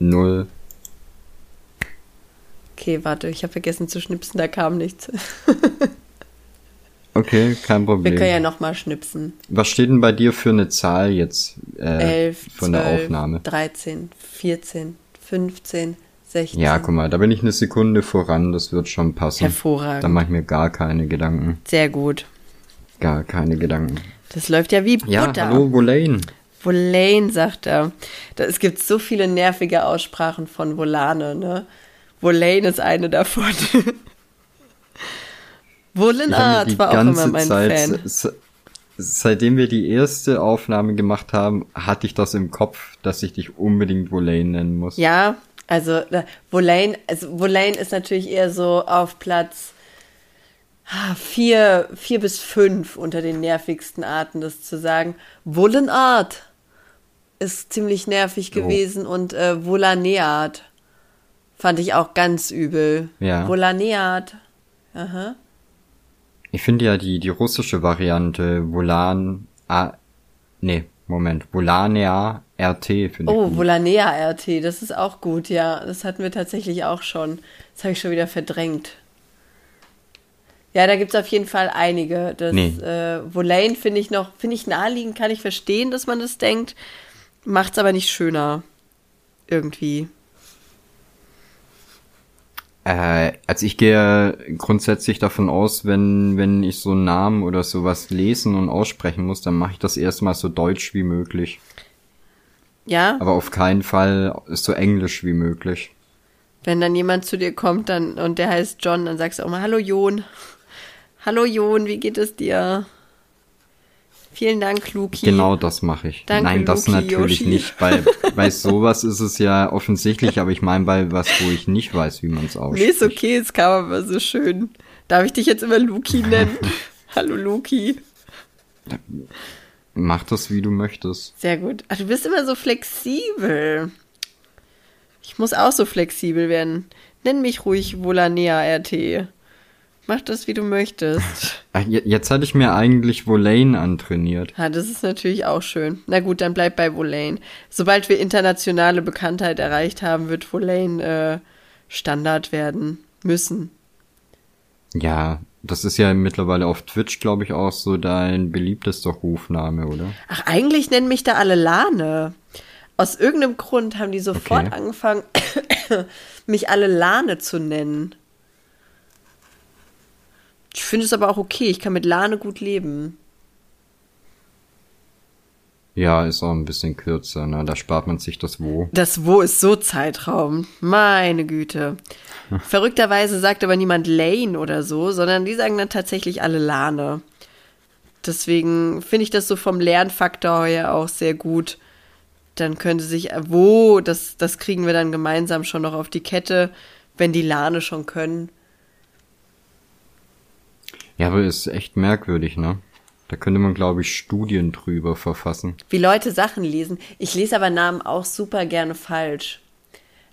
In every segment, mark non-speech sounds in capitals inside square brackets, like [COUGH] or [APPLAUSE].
Null. Okay, warte, ich habe vergessen zu schnipsen, da kam nichts. [LAUGHS] okay, kein Problem. Wir können ja nochmal schnipsen. Was steht denn bei dir für eine Zahl jetzt äh, 11, von 12, der Aufnahme? 13, 14, 15, 16. Ja, guck mal, da bin ich eine Sekunde voran, das wird schon passen. Hervorragend. Da mache ich mir gar keine Gedanken. Sehr gut. Gar keine Gedanken. Das läuft ja wie Butter. Ja, hallo, Volane. Volane, sagt er. Da, es gibt so viele nervige Aussprachen von Volane, ne? Volane ist eine davon. [LAUGHS] Volenart war auch immer mein Zeit, Fan. se- Seitdem wir die erste Aufnahme gemacht haben, hatte ich das im Kopf, dass ich dich unbedingt Volane nennen muss. Ja, also äh, Volane, also Volane ist natürlich eher so auf Platz ah, vier, vier bis fünf unter den nervigsten Arten, das zu sagen. Wolenart ist ziemlich nervig Jo. gewesen und äh, Volaneat fand ich auch ganz übel. Ja. Volaneat. Aha. Ich finde ja die, die russische Variante Volan, A, nee, Moment, Volanea RT finde ich Oh. Volanea RT, das ist auch gut, ja. Das hatten wir tatsächlich auch schon. Das habe ich schon wieder verdrängt. Ja, da gibt es auf jeden Fall einige. Das Nee. äh, Volane finde ich noch, finde ich naheliegend, kann ich verstehen, dass man das denkt. Macht's aber nicht schöner. Irgendwie. Äh, also ich gehe grundsätzlich davon aus, wenn, wenn ich so einen Namen oder sowas lesen und aussprechen muss, dann mache ich das erstmal so deutsch wie möglich. Ja, Aber auf keinen Fall so englisch wie möglich. wenn dann jemand zu dir kommt dann, und der heißt John, dann sagst du auch mal, hallo Jon. Hallo Jon, wie geht es dir? Vielen Dank, Luki. Genau das mache ich. Danke, Nein, das Luki, natürlich Yoshi. nicht. Bei, bei [LAUGHS] sowas ist es ja offensichtlich, aber ich meine bei was, wo ich nicht weiß, wie man es ausspricht. Nee, ist okay, es kam aber so schön. Darf ich dich jetzt immer Luki nennen? [LAUGHS] Hallo Luki. Mach das, wie du möchtest. Sehr gut. Ach, du bist immer so flexibel. Ich muss auch so flexibel werden. Nenn mich ruhig Volanea RT. Mach das, wie du möchtest. [LAUGHS] Ach, Jetzt hatte ich mir eigentlich Volane antrainiert. Ja, das ist natürlich auch schön. Na gut, dann bleib bei Volane. Sobald wir internationale Bekanntheit erreicht haben, wird Volane äh, Standard werden müssen. Ja, das ist ja mittlerweile auf Twitch, glaube ich, auch so dein beliebtester Rufname, oder? Ach, eigentlich nennen mich da alle Lane. Aus irgendeinem Grund haben die sofort Okay. angefangen, [COUGHS] mich alle Lane zu nennen. Ich finde es aber auch okay. Ich kann mit Lane gut leben. Ja, ist auch ein bisschen kürzer, ne? Da spart man sich das Wo. Das Wo ist so Zeitraum. Meine Güte. [LAUGHS] Verrückterweise sagt aber niemand Lane oder so, sondern die sagen dann tatsächlich alle Lane. Deswegen finde ich das so vom Lernfaktor her auch sehr gut. Dann könnte sich Wo, das, das kriegen wir dann gemeinsam schon noch auf die Kette, wenn die Lane schon können. Ja, aber ist echt merkwürdig, ne? Da könnte man, glaube ich, Studien drüber verfassen. Wie Leute Sachen lesen. Ich lese aber Namen auch super gerne falsch.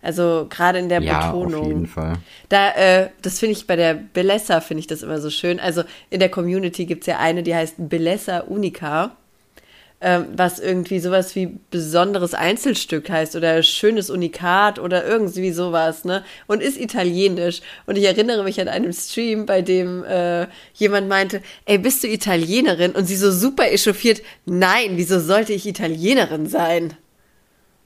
Also gerade in der Ja, Betonung. auf jeden Fall. Da, äh, das finde ich bei der Belessa, finde ich das immer so schön. Also in der Community gibt es ja eine, die heißt Belessa Unica, ähm, was irgendwie sowas wie besonderes Einzelstück heißt oder schönes Unikat oder irgendwie sowas, ne? Und ist italienisch. Und ich erinnere mich an einem Stream, bei dem äh, jemand meinte, ey, bist du Italienerin? Und sie so super echauffiert, nein, wieso sollte ich Italienerin sein?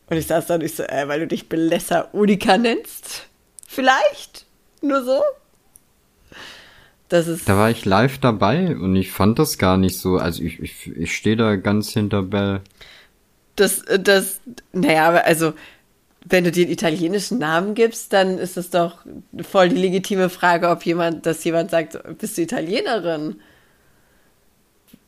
Und ich saß da und ich so, äh, weil du dich Belessa Unica nennst? Vielleicht? Nur so? Das ist. Da war ich live dabei und ich fand das gar nicht so. Also ich, ich, ich stehe da ganz hinter Bell. Das, das, naja, aber also, wenn du dir einen italienischen Namen gibst, dann ist es doch voll die legitime Frage, ob jemand, dass jemand sagt, bist du Italienerin?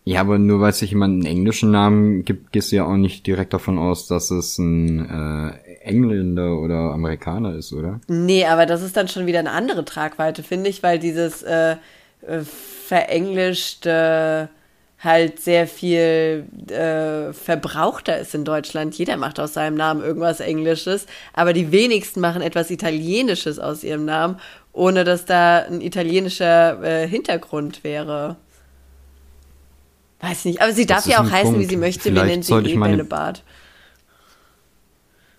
Ja, aber nur weil sich jemand einen englischen Namen gibt, gehst du ja auch nicht direkt davon aus, dass es ein äh, Engländer oder Amerikaner ist, oder? Nee, aber das ist dann schon wieder eine andere Tragweite, finde ich, weil dieses äh, äh, verenglischte halt sehr viel äh, verbrauchter ist in Deutschland. Jeder macht aus seinem Namen irgendwas Englisches, aber die wenigsten machen etwas Italienisches aus ihrem Namen, ohne dass da ein italienischer äh, Hintergrund wäre. Weiß nicht, aber sie darf ja auch heißen, wie Punkt. sie möchte. Wir Vielleicht nennen sie eh meine- Bällebad.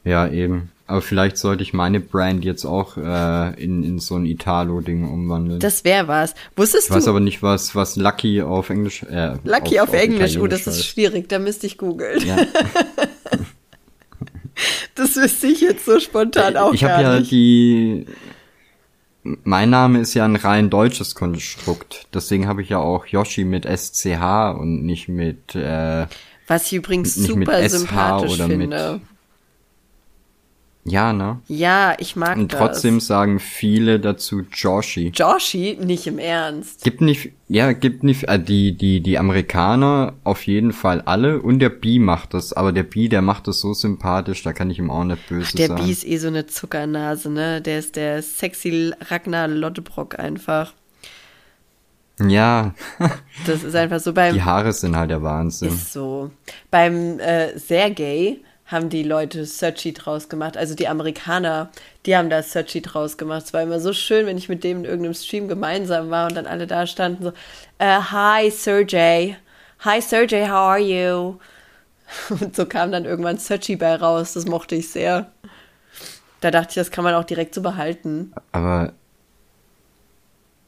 Ja, eben. Aber vielleicht sollte ich meine Brand jetzt auch äh, in, in so ein Italo-Ding umwandeln. Das wäre was. Wusstest ich weiß du? aber nicht, was, was Lucky auf Englisch. Äh, Lucky auf, Englisch. Oh, das ist schwierig. Da müsste ich googeln. Ja. [LAUGHS] Das wüsste ich jetzt so spontan auch ich habe gar ja nicht. die. Mein Name ist ja ein rein deutsches Konstrukt. Deswegen habe ich ja auch Yoshi mit SCH und nicht mit. Äh, Was ich übrigens super sympathisch finde. Ja, ne? Ja, ich mag Und das. trotzdem sagen viele dazu Joshi. Joshi, nicht im Ernst. Gibt nicht, ja, gibt nicht, äh, die, die, die Amerikaner auf jeden Fall alle und der B macht das, aber der B, der macht das so sympathisch, da kann ich ihm auch nicht böse Der sein. B ist eh so eine Zuckernase, ne? Der ist der sexy Ragnar Lottebrock einfach. Ja, Das ist einfach so beim die Haare sind halt der Wahnsinn. Ist so. Beim äh, Sergei haben die Leute Searchy draus gemacht. Also die Amerikaner, die haben da Searchy draus gemacht. Es war immer so schön, wenn ich mit dem in irgendeinem Stream gemeinsam war und dann alle da standen so, äh, Hi Sergey. Hi Sergey, how are you? [LAUGHS] Und so kam dann irgendwann Searchy bei raus. Das mochte ich sehr. Da dachte ich, das kann man auch direkt so behalten. Aber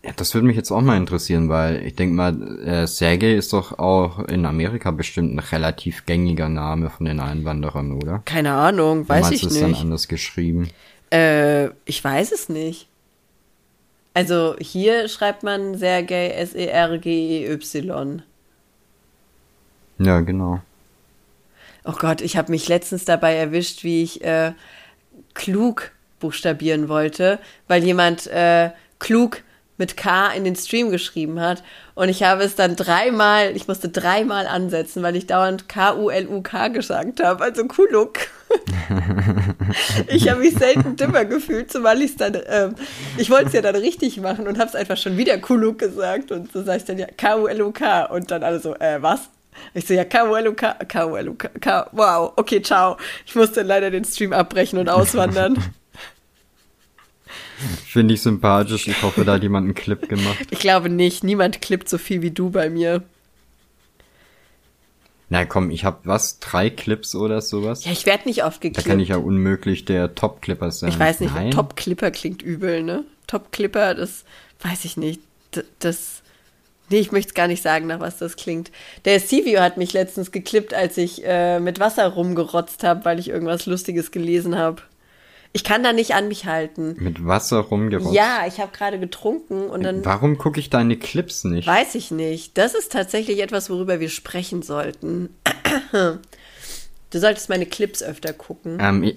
ja, das würde mich jetzt auch mal interessieren, weil ich denke mal, äh, Sergei ist doch auch in Amerika bestimmt ein relativ gängiger Name von den Einwanderern, oder? Keine Ahnung, weiß ich ist dann nicht. anders geschrieben. Äh, ich weiß es nicht. Also hier schreibt man Sergei S-E-R-G-E-Y. Ja, genau. Oh Gott, ich habe mich letztens dabei erwischt, wie ich äh, klug buchstabieren wollte, weil jemand äh, klug mit K in den Stream geschrieben hat. Und ich habe es dann dreimal, ich musste dreimal ansetzen, weil ich dauernd K-U-L-U-K gesagt habe, also Kuluk. ich habe mich selten dümmer gefühlt, zumal ich es dann, ähm, ich wollte es ja dann richtig machen und habe es einfach schon wieder Kuluk gesagt. Und so sage ich dann ja K-U-L-U-K. Und dann alle so, äh, was? Ich so, ja, K-U-L-U-K, K-U-L-U-K, wow, okay, ciao. Ich musste leider den Stream abbrechen und auswandern. Finde ich sympathisch. Ich hoffe, da hat jemand einen Clip gemacht. Ich glaube nicht, niemand klippt so viel wie du bei mir. Na komm, ich habe was? Drei Clips oder sowas? Ja, ich werde nicht oft da geklippt. kann ich ja unmöglich der Top-Clipper sein. Ich weiß nicht? Top-Clipper klingt übel, ne? Top-Clipper, das weiß ich nicht. D das. Nee, ich möchte gar nicht sagen, nach was das klingt. Der Sivio hat mich letztens geklippt, als ich äh, mit Wasser rumgerotzt habe, weil ich irgendwas Lustiges gelesen habe. Ich kann da nicht an mich halten. Mit Wasser rumgerotzt. Ja, ich habe gerade getrunken und dann Warum gucke ich deine Clips nicht? weiß ich nicht. Das ist tatsächlich etwas, worüber wir sprechen sollten. Du solltest meine Clips öfter gucken. Ähm,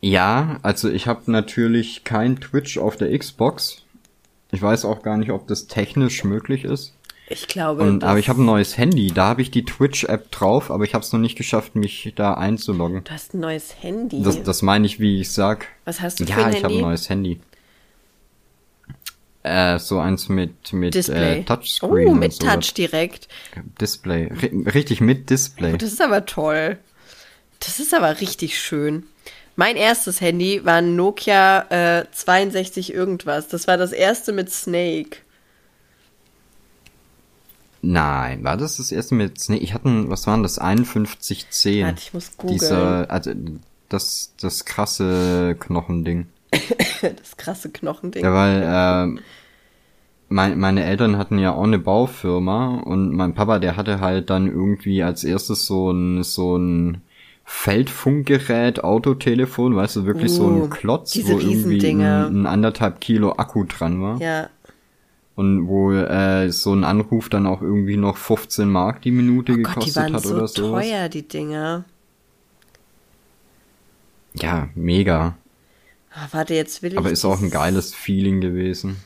ja, also ich habe natürlich kein Twitch auf der Xbox. Ich weiß auch gar nicht, ob das technisch möglich ist. Ich glaube. Und, aber ich habe ein neues Handy, da habe ich die Twitch-App drauf, aber ich habe es noch nicht geschafft, mich da einzuloggen. Du hast ein neues Handy. Das, das meine ich, wie ich sag. Was hast du für Ja, ein ich habe Handy? ein neues Handy. Äh, so eins mit mit Display. Äh, Touchscreen oh, mit. Touch direkt. Display, Ri- richtig mit Display. Das ist aber toll. Das ist aber richtig schön. Mein erstes Handy war ein Nokia äh, 62 irgendwas. Das war das erste mit Snake. Nein, war das das erste mit nee, ich hatte ein, was waren das 5110. Warte, ich muss googeln. Dieser also das das krasse Knochending. [LAUGHS] Das krasse Knochending. Ja, weil äh, mein, meine Eltern hatten ja auch eine Baufirma und mein Papa, der hatte halt dann irgendwie als erstes so ein so ein Feldfunkgerät, Autotelefon, weißt du, wirklich so Uh, ein Klotz, diese wo irgendwie ein, ein anderthalb Kilo Akku dran war. Ja. Und wo äh, so ein Anruf dann auch irgendwie noch 15 Mark die Minute Oh Gott, die gekostet waren hat so oder sowas. teuer, die Dinger. Ja, mega. Ah, warte, jetzt will ich. Aber ist auch ein geiles Feeling gewesen.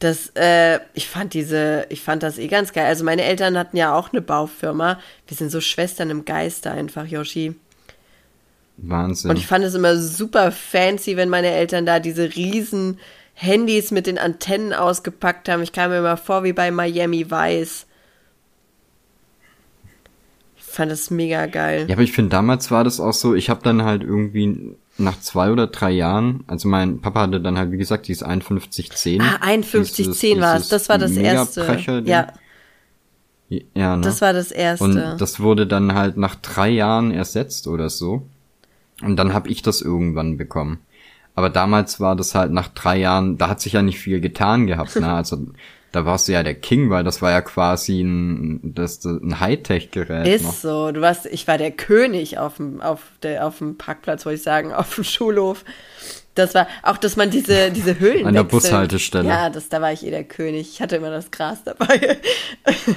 Das, äh, ich fand diese, ich fand das eh ganz geil. Also meine Eltern hatten ja auch eine Baufirma. Wir sind so Schwestern im Geiste einfach, Yoshi. Wahnsinn. Und ich fand es immer super fancy, wenn meine Eltern da diese riesen Handys mit den Antennen ausgepackt haben. Ich kam mir immer vor wie bei Miami Vice. Ich fand das mega geil. Ja, aber ich finde, damals war das auch so, ich habe dann halt irgendwie nach zwei oder drei Jahren, also mein Papa hatte dann halt, wie gesagt, dieses 5110. Ah, 5110 war es. Das war das erste. Ja, Ja, ne? das war das erste. Und das wurde dann halt nach drei Jahren ersetzt oder so. Und dann habe ich das irgendwann bekommen. Aber damals war das halt nach drei Jahren, da hat sich ja nicht viel getan gehabt, ne? [LAUGHS] Also da warst du ja der King, weil das war ja quasi ein, das, ein Hightech-Gerät. Ist noch. so. Du warst, ich war der König auf dem, auf der, auf dem Parkplatz, wollte ich sagen, auf dem Schulhof. Das war auch, dass man diese, diese Höhlen [LAUGHS] An der wechselt. Bushaltestelle. Ja, das, da war ich eh der König. Ich hatte immer das Gras dabei.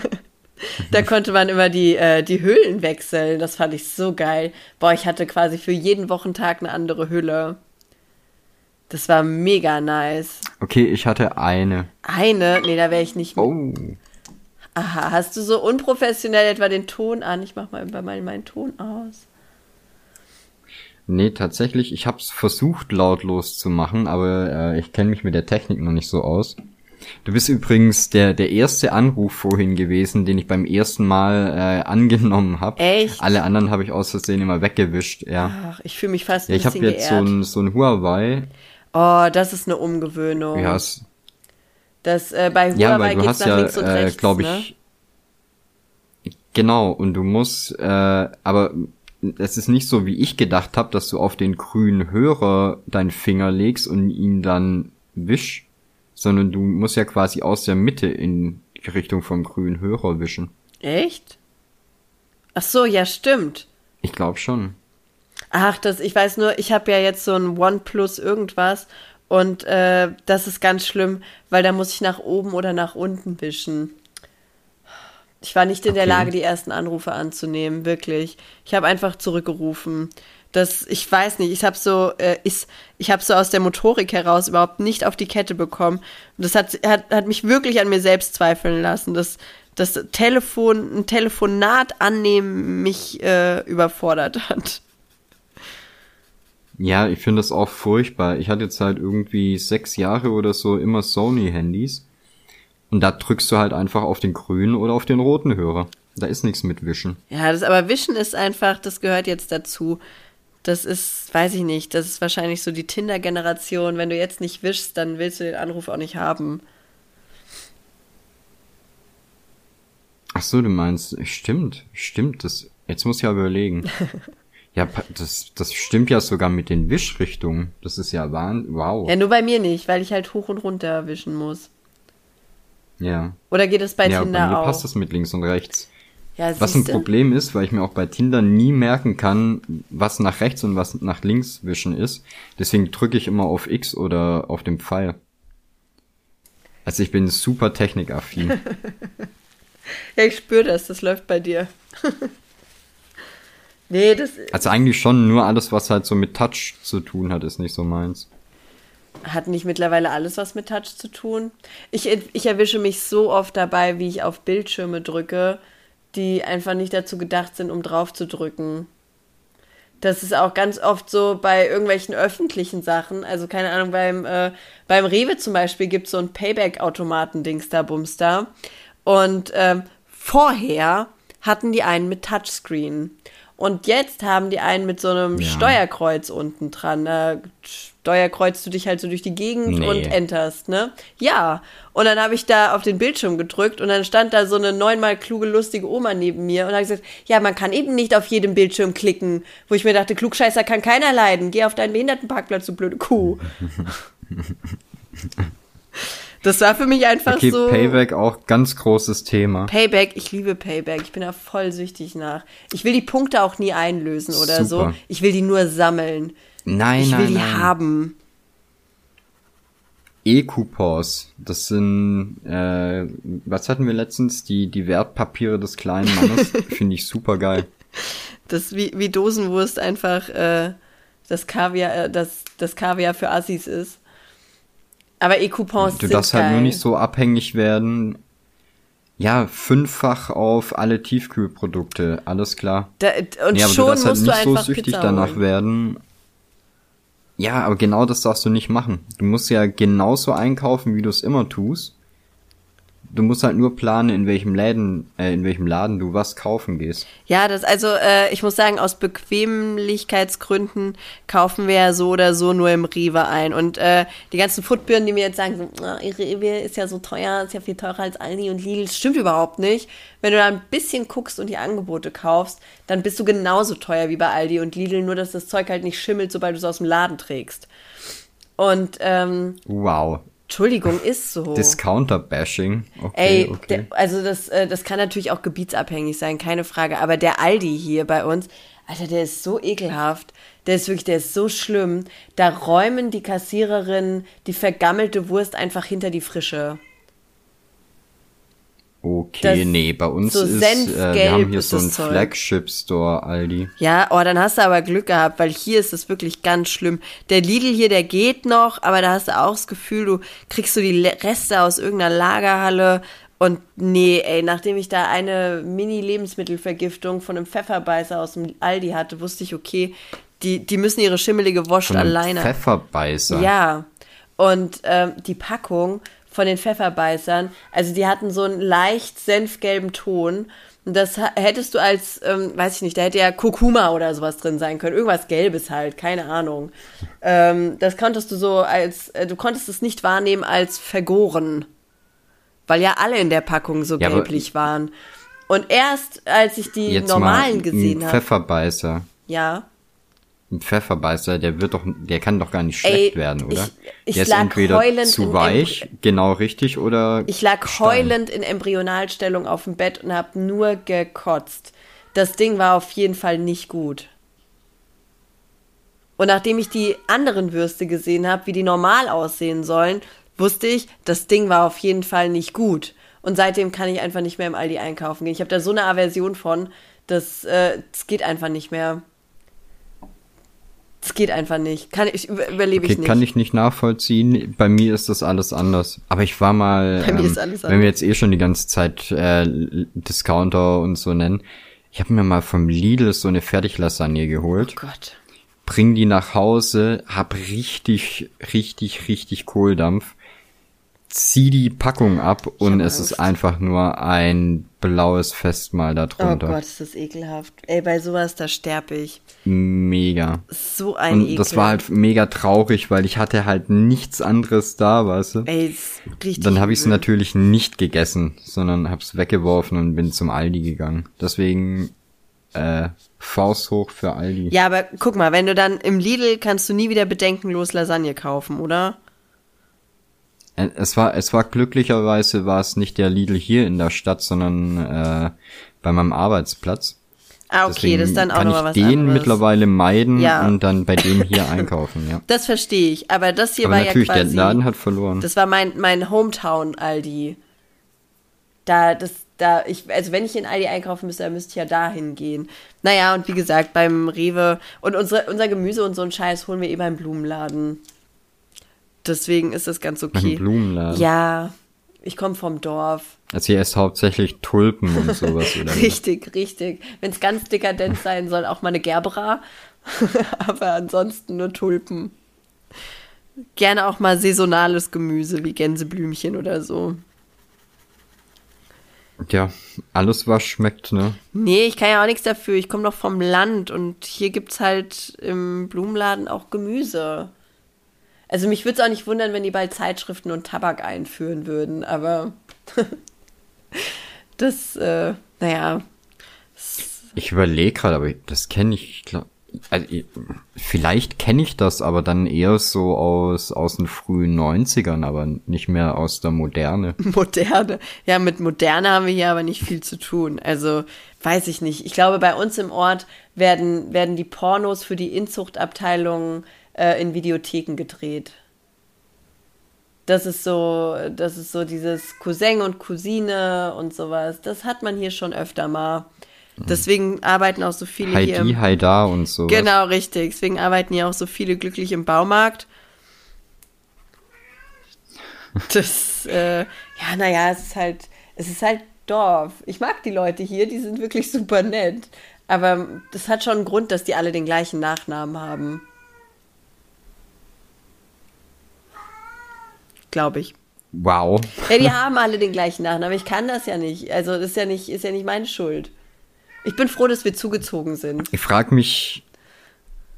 [LAUGHS] da konnte man immer die, äh, die Höhlen wechseln. Das fand ich so geil. Boah, ich hatte quasi für jeden Wochentag eine andere Hülle. Das war mega nice. Okay, ich hatte eine. Eine? Nee, da wäre ich nicht. Oh. Aha, hast du so unprofessionell etwa den Ton an? Ich mach mal mal meinen Ton aus. Nee, tatsächlich, ich hab's versucht lautlos zu machen, aber äh, ich kenne mich mit der Technik noch nicht so aus. Du bist übrigens der, der erste Anruf vorhin gewesen, den ich beim ersten Mal äh, angenommen habe. Echt? Alle anderen habe ich aus Versehen immer weggewischt, ja. Ach, ich fühle mich fast ein ja, ich bisschen habe jetzt geehrt. so ein, so ein Huawei. Oh, das ist eine Umgewöhnung. Ja, das, äh, bei Huawei ja, weil du hast nach ja, links und äh, rechts, glaube ne? ich, genau, und du musst, äh, aber es ist nicht so, wie ich gedacht habe, dass du auf den grünen Hörer deinen Finger legst und ihn dann wisch, sondern du musst ja quasi aus der Mitte in die Richtung vom grünen Hörer wischen. Echt? Ach so, ja, stimmt. Ich glaube schon. Ach, das, ich weiß nur, ich habe ja jetzt so ein OnePlus irgendwas und äh, das ist ganz schlimm, weil da muss ich nach oben oder nach unten wischen. Ich war nicht in der Okay. Lage, die ersten Anrufe anzunehmen, wirklich. Ich habe einfach zurückgerufen. Das, ich weiß nicht, ich habe so, äh, ist, ich habe so aus der Motorik heraus überhaupt nicht auf die Kette bekommen. Und das hat, hat, hat mich wirklich an mir selbst zweifeln lassen. Das, das Telefon, ein Telefonat annehmen mich äh, überfordert hat. Ja, ich finde das auch furchtbar. Ich hatte jetzt halt irgendwie sechs Jahre oder so immer Sony-Handys. Und da drückst du halt einfach auf den grünen oder auf den roten Hörer. Da ist nichts mit Wischen. Ja, das aber Wischen ist einfach, das gehört jetzt dazu. Das ist, weiß ich nicht, das ist wahrscheinlich so die Tinder-Generation. Wenn du jetzt nicht wischst, dann willst du den Anruf auch nicht haben. Ach so, du meinst, stimmt, stimmt, das, jetzt muss ich ja überlegen. [LAUGHS] ja, das, das stimmt ja sogar mit den Wischrichtungen. Das ist ja wahn, wow. Ja, nur bei mir nicht, weil ich halt hoch und runter wischen muss. Ja. Oder geht es bei ja, bei Tinder mir auch? passt das mit links und rechts. ja, Was ein? Problem ist, weil ich mir auch bei Tinder nie merken kann, was nach rechts und was nach links wischen ist. Deswegen drücke ich immer auf X oder auf den Pfeil. Also ich bin super technikaffin. [LAUGHS] Ja, ich spüre das, das läuft bei dir. [LAUGHS] nee, das also eigentlich schon nur alles, was halt so mit Touch zu tun hat, ist nicht so meins. hat nicht mittlerweile alles was mit Touch zu tun. Ich, ich erwische mich so oft dabei, wie ich auf Bildschirme drücke, die einfach nicht dazu gedacht sind, um drauf zu drücken. Das ist auch ganz oft so bei irgendwelchen öffentlichen Sachen. Also keine Ahnung, beim, äh, beim Rewe zum Beispiel gibt es so ein Payback-Automaten-Dings da, Bums da. Und ähm, vorher hatten die einen mit Touchscreen. Und jetzt haben die einen mit so einem Ja. Steuerkreuz unten dran. Da steuerkreuzt du dich halt so durch die Gegend Nee. und enterst, ne? Ja. Und dann habe ich da auf den Bildschirm gedrückt und dann stand da so eine neunmal kluge, lustige Oma neben mir und hat gesagt, ja, man kann eben nicht auf jedem Bildschirm klicken. Wo ich mir dachte, Klugscheißer kann keiner leiden. Geh auf deinen Behindertenparkplatz, du blöde Kuh. [LAUGHS] Das war für mich einfach Okay, so. Payback auch ganz großes Thema. Payback, ich liebe Payback. Ich bin da voll süchtig nach. Ich will die Punkte auch nie einlösen oder so. Super. Ich will die nur sammeln. Nein, ich will nein, die nein. haben. E-Coupons, das sind, äh, was hatten wir letztens? Die, die Wertpapiere des kleinen Mannes. [LAUGHS] Finde ich super geil. Das wie, wie Dosenwurst einfach äh, das Kaviar, äh, das, das Kaviar für Assis ist. Aber E-Coupons Du sind darfst geil. halt nur nicht so abhängig werden. Ja, fünffach auf alle Tiefkühlprodukte, alles klar. Da, und nee, aber schon du darfst halt du nicht so süchtig Pizza danach holen. werden. Ja, aber genau das darfst du nicht machen. Du musst ja genauso einkaufen, wie du es immer tust. Du musst halt nur planen, in welchem Läden, äh, in welchem Laden du was kaufen gehst. Ja, das also äh, ich muss sagen, aus Bequemlichkeitsgründen kaufen wir ja so oder so nur im Rewe ein. Und äh, die ganzen Foodbirnen, die mir jetzt sagen, so, oh, Rewe ist ja so teuer, ist ja viel teurer als Aldi und Lidl, das stimmt überhaupt nicht. Wenn du da ein bisschen guckst und die Angebote kaufst, dann bist du genauso teuer wie bei Aldi und Lidl, nur dass das Zeug halt nicht schimmelt, sobald du es aus dem Laden trägst. Und ähm, Wow. Entschuldigung, ist so. Discounter-Bashing. Okay, Ey, okay. der, also das, äh, das kann natürlich auch gebietsabhängig sein, keine Frage. Aber der Aldi hier bei uns, Alter, der ist so ekelhaft. Der ist wirklich, der ist so schlimm. Da räumen die Kassiererinnen die vergammelte Wurst einfach hinter die frische. Okay, Das- nee, bei uns so ist, äh, wir haben hier so einen. Flagship-Store, Aldi. Ja, oh, dann hast du aber Glück gehabt, weil hier ist es wirklich ganz schlimm. Der Lidl hier, der geht noch, aber da hast du auch das Gefühl, du kriegst so die Reste aus irgendeiner Lagerhalle. Und nee, ey, nachdem ich da eine Mini-Lebensmittelvergiftung von einem Pfefferbeißer aus dem Aldi hatte, wusste ich, okay, die, die müssen ihre schimmelige Wurst alleine. Pfefferbeißer. Ja. Und ähm, die Packung von den Pfefferbeißern, also die hatten so einen leicht senfgelben Ton. Und das hättest du als, ähm, weiß ich nicht, da hätte ja Kurkuma oder sowas drin sein können. Irgendwas Gelbes halt, keine Ahnung. Ähm, das konntest du so als, äh, du konntest es nicht wahrnehmen als vergoren. Weil ja alle in der Packung so Ja, gelblich waren. Und erst als ich die normalen mal gesehen habe. Pfefferbeißer. Ja. Ein Pfefferbeißer, der wird doch, der kann doch gar nicht schlecht Ey, werden, oder? ich- ich der ist entweder heulend zu weich, genau richtig, oder Ich lag Stein. heulend in Embryonalstellung auf dem Bett und habe nur gekotzt. Das Ding war auf jeden Fall nicht gut. Und nachdem ich die anderen Würste gesehen habe, wie die normal aussehen sollen, wusste ich, das Ding war auf jeden Fall nicht gut. Und seitdem kann ich einfach nicht mehr im Aldi einkaufen gehen. Ich habe da so eine Aversion von, das, äh, das geht einfach nicht mehr. Das geht einfach nicht. Kann ich, über- überlebe Okay, ich nicht. kann ich nicht nachvollziehen. Bei mir ist das alles anders. Aber ich war mal, Bei mir ähm, ist alles wenn wir jetzt eh schon die ganze Zeit äh, Discounter und so nennen, ich habe mir mal vom Lidl so eine Fertiglasagne geholt. oh Gott. bring die nach Hause, hab richtig, richtig, richtig Kohldampf, zieh die Packung ab und es ist Angst. einfach nur ein blaues Festmahl Oh darunter. Gott, ist das ekelhaft. Ey, bei sowas, da sterbe ich. Mega. So ein Und Ekel. das war halt mega traurig, weil ich hatte halt nichts anderes da, weißt du? Ey, ist richtig. Dann habe ich es natürlich nicht gegessen, sondern hab's weggeworfen und bin zum Aldi gegangen. Deswegen äh, Faust hoch für Aldi. Ja, aber guck mal, wenn du dann im Lidl kannst du nie wieder bedenkenlos Lasagne kaufen, oder? Äh, Es war, es war glücklicherweise war es nicht der Lidl hier in der Stadt, sondern äh, bei meinem Arbeitsplatz. Ah, okay, Deswegen das ist dann auch kann nochmal ich was den anderes. mittlerweile meiden Ja. und dann bei dem hier [LAUGHS] einkaufen, ja. Das verstehe ich, aber das hier Aber war natürlich, ja der quasi. Laden hat verloren. Das war mein, mein Hometown Aldi. Da, das, da, ich, also wenn ich in Aldi einkaufen müsste, dann müsste ich ja dahin gehen. Naja, und wie gesagt, beim Rewe und unsere, unser Gemüse und so ein Scheiß holen wir eh beim Blumenladen. Deswegen ist das ganz okay. Beim Blumenladen. Ja, ich komme vom Dorf. Also hier ist hauptsächlich Tulpen und sowas, oder? [LAUGHS] Richtig, richtig. Wenn es ganz dekadent sein soll, auch mal eine Gerbera. [LAUGHS] Aber ansonsten nur Tulpen. Gerne auch mal saisonales Gemüse wie Gänseblümchen oder so. Ja, alles was schmeckt, ne? Nee, ich kann ja auch nichts dafür. Ich komme doch vom Land und hier gibt's halt im Blumenladen auch Gemüse. Also mich würde es auch nicht wundern, wenn die bald Zeitschriften und Tabak einführen würden, aber [LAUGHS] das, äh, naja. Ich überlege gerade, aber das kenne ich, glaub, also, ich- vielleicht kenne ich das, aber dann eher so aus, aus den frühen 90ern, aber nicht mehr aus der Moderne. [LAUGHS] Moderne. Ja, mit Moderne haben wir hier aber nicht viel zu tun. Also, weiß ich nicht. Ich glaube, bei uns im Ort werden, werden die Pornos für die Inzuchtabteilung äh, in Videotheken gedreht. Das ist so, das ist so dieses Cousin und Cousine und sowas. Das hat man hier schon öfter mal. Deswegen arbeiten auch so viele hier. Heidi, Im, Haida und so. genau, richtig. Deswegen arbeiten hier auch so viele glücklich im Baumarkt. [LAUGHS] Das, äh, ja, naja, es ist halt, es ist halt Dorf. Ich mag die Leute hier, die sind wirklich super nett. Aber das hat schon einen Grund, dass die alle den gleichen Nachnamen haben. Glaube ich. Wow. Ja, die [LAUGHS] haben alle den gleichen Nachnamen. Ich kann das ja nicht. Also das ist ja nicht, ist ja nicht meine Schuld. Ich bin froh, dass wir zugezogen sind. Ich frage mich,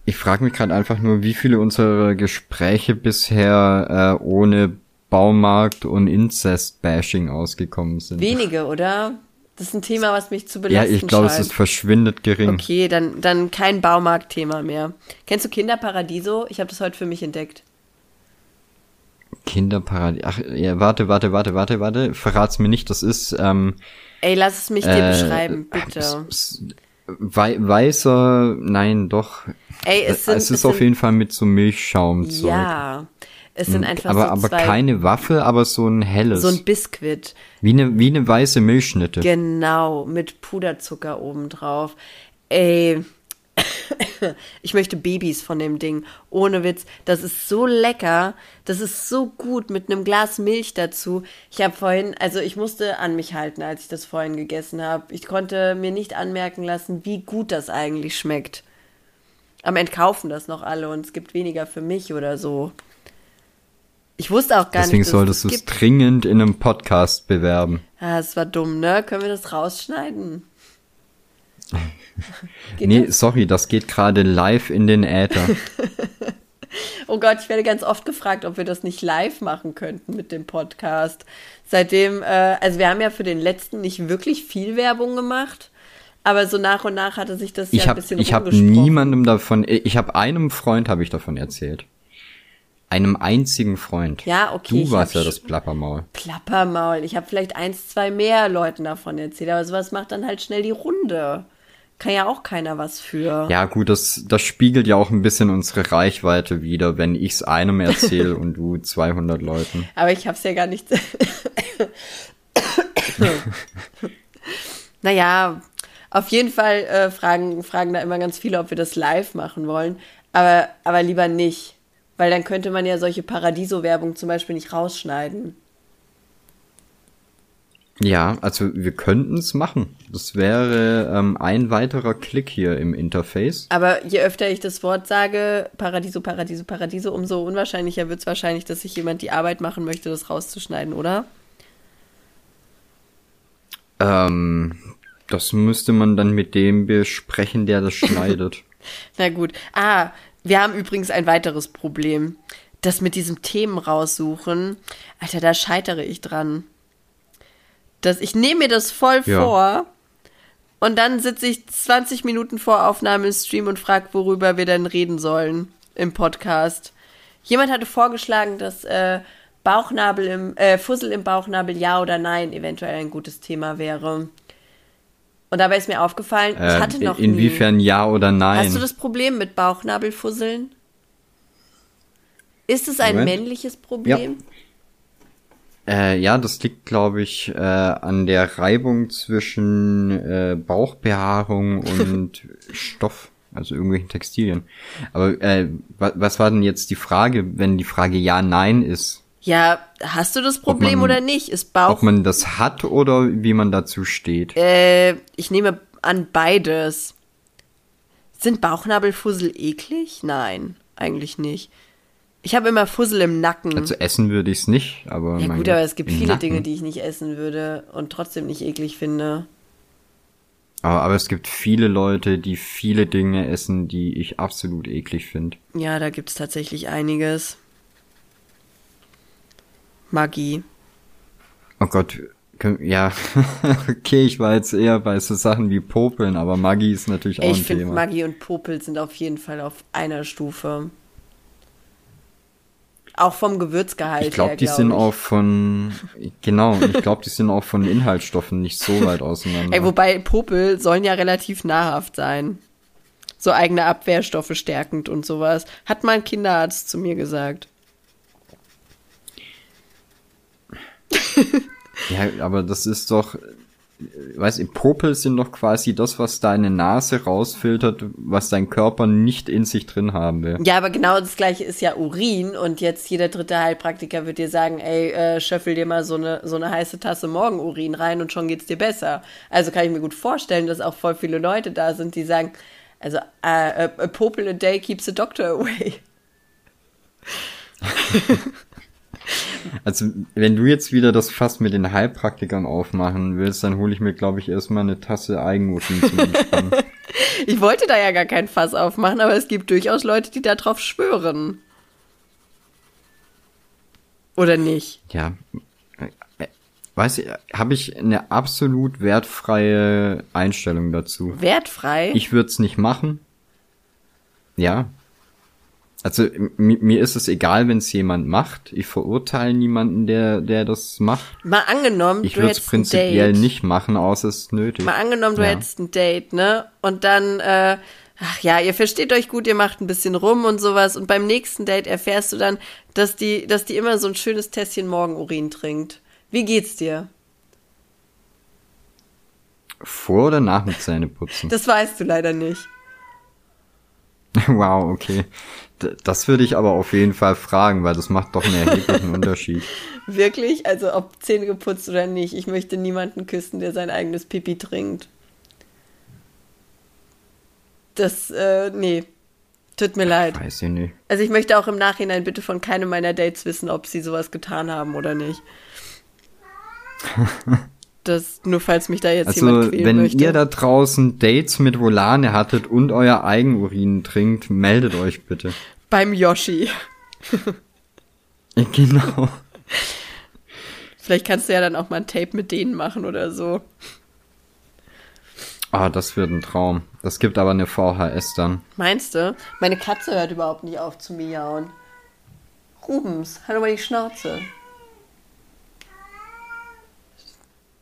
ich frage mich gerade einfach nur, wie viele unserer Gespräche bisher äh, ohne Baumarkt und Incest-Bashing ausgekommen sind. Wenige, oder? Das ist ein Thema, was mich zu belasten Ja, ich glaube, es ist verschwindet gering. Okay, dann, dann kein Baumarkt-Thema mehr. Kennst du Kinderparadiso? Ich habe das heute für mich entdeckt. Kinderparadies. Ach, ja, warte, warte, warte, warte, warte. Verrat's mir nicht, das ist, ähm, Ey, lass es mich dir äh, beschreiben, bitte. s- s- wei weißer, nein, doch. Ey, es sind, es ist es auf sind, jeden Fall mit so Milchschaum. Ja, es sind einfach aber, so aber zwei, keine Waffel, aber so ein helles. so ein Biskuit. wie eine, wie eine weiße Milchschnitte. Genau, mit Puderzucker obendrauf. Ey, [COUGHS] ich möchte Babys von dem Ding. Ohne Witz. Das ist so lecker. Das ist so gut mit einem Glas Milch dazu. Ich habe vorhin, also ich musste an mich halten, als ich das vorhin gegessen habe. Ich konnte mir nicht anmerken lassen, wie gut das eigentlich schmeckt. Am Ende kaufen das noch alle und es gibt weniger für mich oder so. Ich wusste auch gar Deswegen nicht, dass solltest du es es dringend in einem Podcast bewerben. Ah, das war dumm, ne? Können wir das rausschneiden? [LAUGHS] Nee, das? sorry, das geht gerade live in den Äther. [LAUGHS] Oh Gott, ich werde ganz oft gefragt, ob wir das nicht live machen könnten mit dem Podcast. Seitdem, äh, also wir haben ja für den letzten nicht wirklich viel Werbung gemacht, aber so nach und nach hatte sich das ja Ich ein habe bisschen ich hab rumgesprochen. niemandem davon, ich habe einem Freund habe ich davon erzählt. Einem einzigen Freund. Ja, okay, ich Du warst hab ja das Plappermaul. Plappermaul. Ich habe vielleicht eins, zwei mehr Leuten davon erzählt, aber sowas macht dann halt schnell die Runde. Kann ja auch keiner was für. Ja, gut, das, das spiegelt ja auch ein bisschen unsere Reichweite wider, wenn ich's einem erzähle [LAUGHS] und du 200 Leuten. Aber ich hab's ja gar nicht. [LAUGHS] naja, auf jeden Fall äh, fragen, fragen da immer ganz viele, ob wir das live machen wollen. Aber, aber lieber nicht. Weil dann könnte man ja solche Paradiso-Werbung zum Beispiel nicht rausschneiden. Ja, also wir können's machen. Das wäre ähm, ein weiterer Klick hier im Interface. Aber je öfter ich das Wort sage, Paradiso, Paradiso, Paradiso, umso unwahrscheinlicher wird es wahrscheinlich, dass sich jemand die Arbeit machen möchte, das rauszuschneiden, oder? Ähm, das müsste man dann mit dem besprechen, der das [LAUGHS] schneidet. Na gut. Ah, wir haben übrigens ein weiteres Problem. Das mit diesem Themen raussuchen. Alter, da scheitere ich dran. Das, ich nehme mir das voll Ja. vor und dann sitze ich 20 Minuten vor Aufnahme im Stream und frage, worüber wir denn reden sollen im Podcast. Jemand hatte vorgeschlagen, dass äh, Bauchnabel im, äh, Fussel im Bauchnabel ja oder nein eventuell ein gutes Thema wäre. Und dabei ist mir aufgefallen, ich Äh, hatte noch nie. inwiefern ja oder nein? Hast du das Problem mit Bauchnabelfusseln? Ist es ein Moment. männliches Problem? Äh, ja, das liegt, glaube ich, äh, an der Reibung zwischen äh, Bauchbehaarung [LAUGHS] und Stoff, also irgendwelchen Textilien. Aber äh, wa was war denn jetzt die Frage, wenn die Frage ja, nein ist? Ja, hast du das Problem man- oder nicht? Ist Bauch. Ob man das hat oder wie man dazu steht? äh, ich nehme an beides. Sind Bauchnabelfussel eklig? Nein, eigentlich nicht. Ich habe immer Fussel im Nacken. Also essen würde ich es nicht, aber ja gut, Gott, aber es gibt viele Nacken. Dinge, die ich nicht essen würde und trotzdem nicht eklig finde. Aber, aber es gibt viele Leute, die viele Dinge essen, die ich absolut eklig finde. Ja, da gibt's tatsächlich einiges. Magie. Oh Gott, ja, [LAUGHS] okay, ich war jetzt eher bei so Sachen wie Popeln, aber Maggi ist natürlich auch Ich ein finde, Thema. Maggi und Popel sind auf jeden Fall auf einer Stufe. Auch vom Gewürzgehalt ich glaube, die glaub sind ich. auch von, genau, ich glaube, die sind auch von Inhaltsstoffen nicht so weit auseinander. Ey, wobei Popel sollen ja relativ nahrhaft sein. So eigene Abwehrstoffe stärkend und sowas. Hat mal ein Kinderarzt zu mir gesagt. ja, aber das ist doch, weiß ich, Popel sind doch quasi das, was deine Nase rausfiltert, was dein Körper nicht in sich drin haben will. Ja, aber genau das gleiche ist ja Urin und jetzt jeder dritte Heilpraktiker wird dir sagen, ey, äh, schöffel dir mal so eine, so eine heiße Tasse Morgenurin rein und schon geht's dir besser. Also kann ich mir gut vorstellen, dass auch voll viele Leute da sind, die sagen, also äh, a popel a day keeps the doctor away. [LAUGHS] [LAUGHS] Also, wenn du jetzt wieder das Fass mit den Heilpraktikern aufmachen willst, dann hole ich mir, glaube ich, erstmal eine Tasse Eigenurin zum Entspannen. [LAUGHS] ich wollte da ja gar kein Fass aufmachen, aber es gibt durchaus Leute, die darauf schwören. Oder nicht? Ja. Äh, weiß ich, habe ich eine absolut wertfreie Einstellung dazu. Wertfrei? Ich würde es nicht machen. Ja. Also mir ist es egal, wenn es jemand macht. Ich verurteile niemanden, der der das macht. Mal angenommen, ich würde es prinzipiell nicht machen, außer es ist nötig. Mal angenommen, du ja. hättest ein Date, ne? Und dann, äh, ach ja, ihr versteht euch gut, ihr macht ein bisschen rum und sowas. Und beim nächsten Date erfährst du dann, dass die, dass die immer so ein schönes Tässchen Morgenurin trinkt. Wie geht's dir? Vor oder nach dem Zähneputzen? Das weißt du leider nicht. [LAUGHS] Wow, okay. Das würde ich aber auf jeden Fall fragen, weil das macht doch einen erheblichen [LAUGHS] Unterschied. Wirklich? Also ob Zähne geputzt oder nicht. Ich möchte niemanden küssen, der sein eigenes Pipi trinkt. Das, äh, nee. Tut mir leid. Weiß ich nicht. Also ich möchte auch im Nachhinein bitte von keinem meiner Dates wissen, ob sie sowas getan haben oder nicht. [LAUGHS] Das, nur falls mich da jetzt also, jemand quälen wenn möchte. ihr da draußen Dates mit Volane hattet und euer Eigenurin trinkt, meldet euch bitte. Beim Yoshi. genau. Vielleicht kannst du ja dann auch mal ein Tape mit denen machen oder so. Ah, oh, das wird ein Traum. Das gibt aber eine VHS dann. Meinst du? Meine Katze hört überhaupt nicht auf zu miauen. Rubens, hallo mal die Schnauze.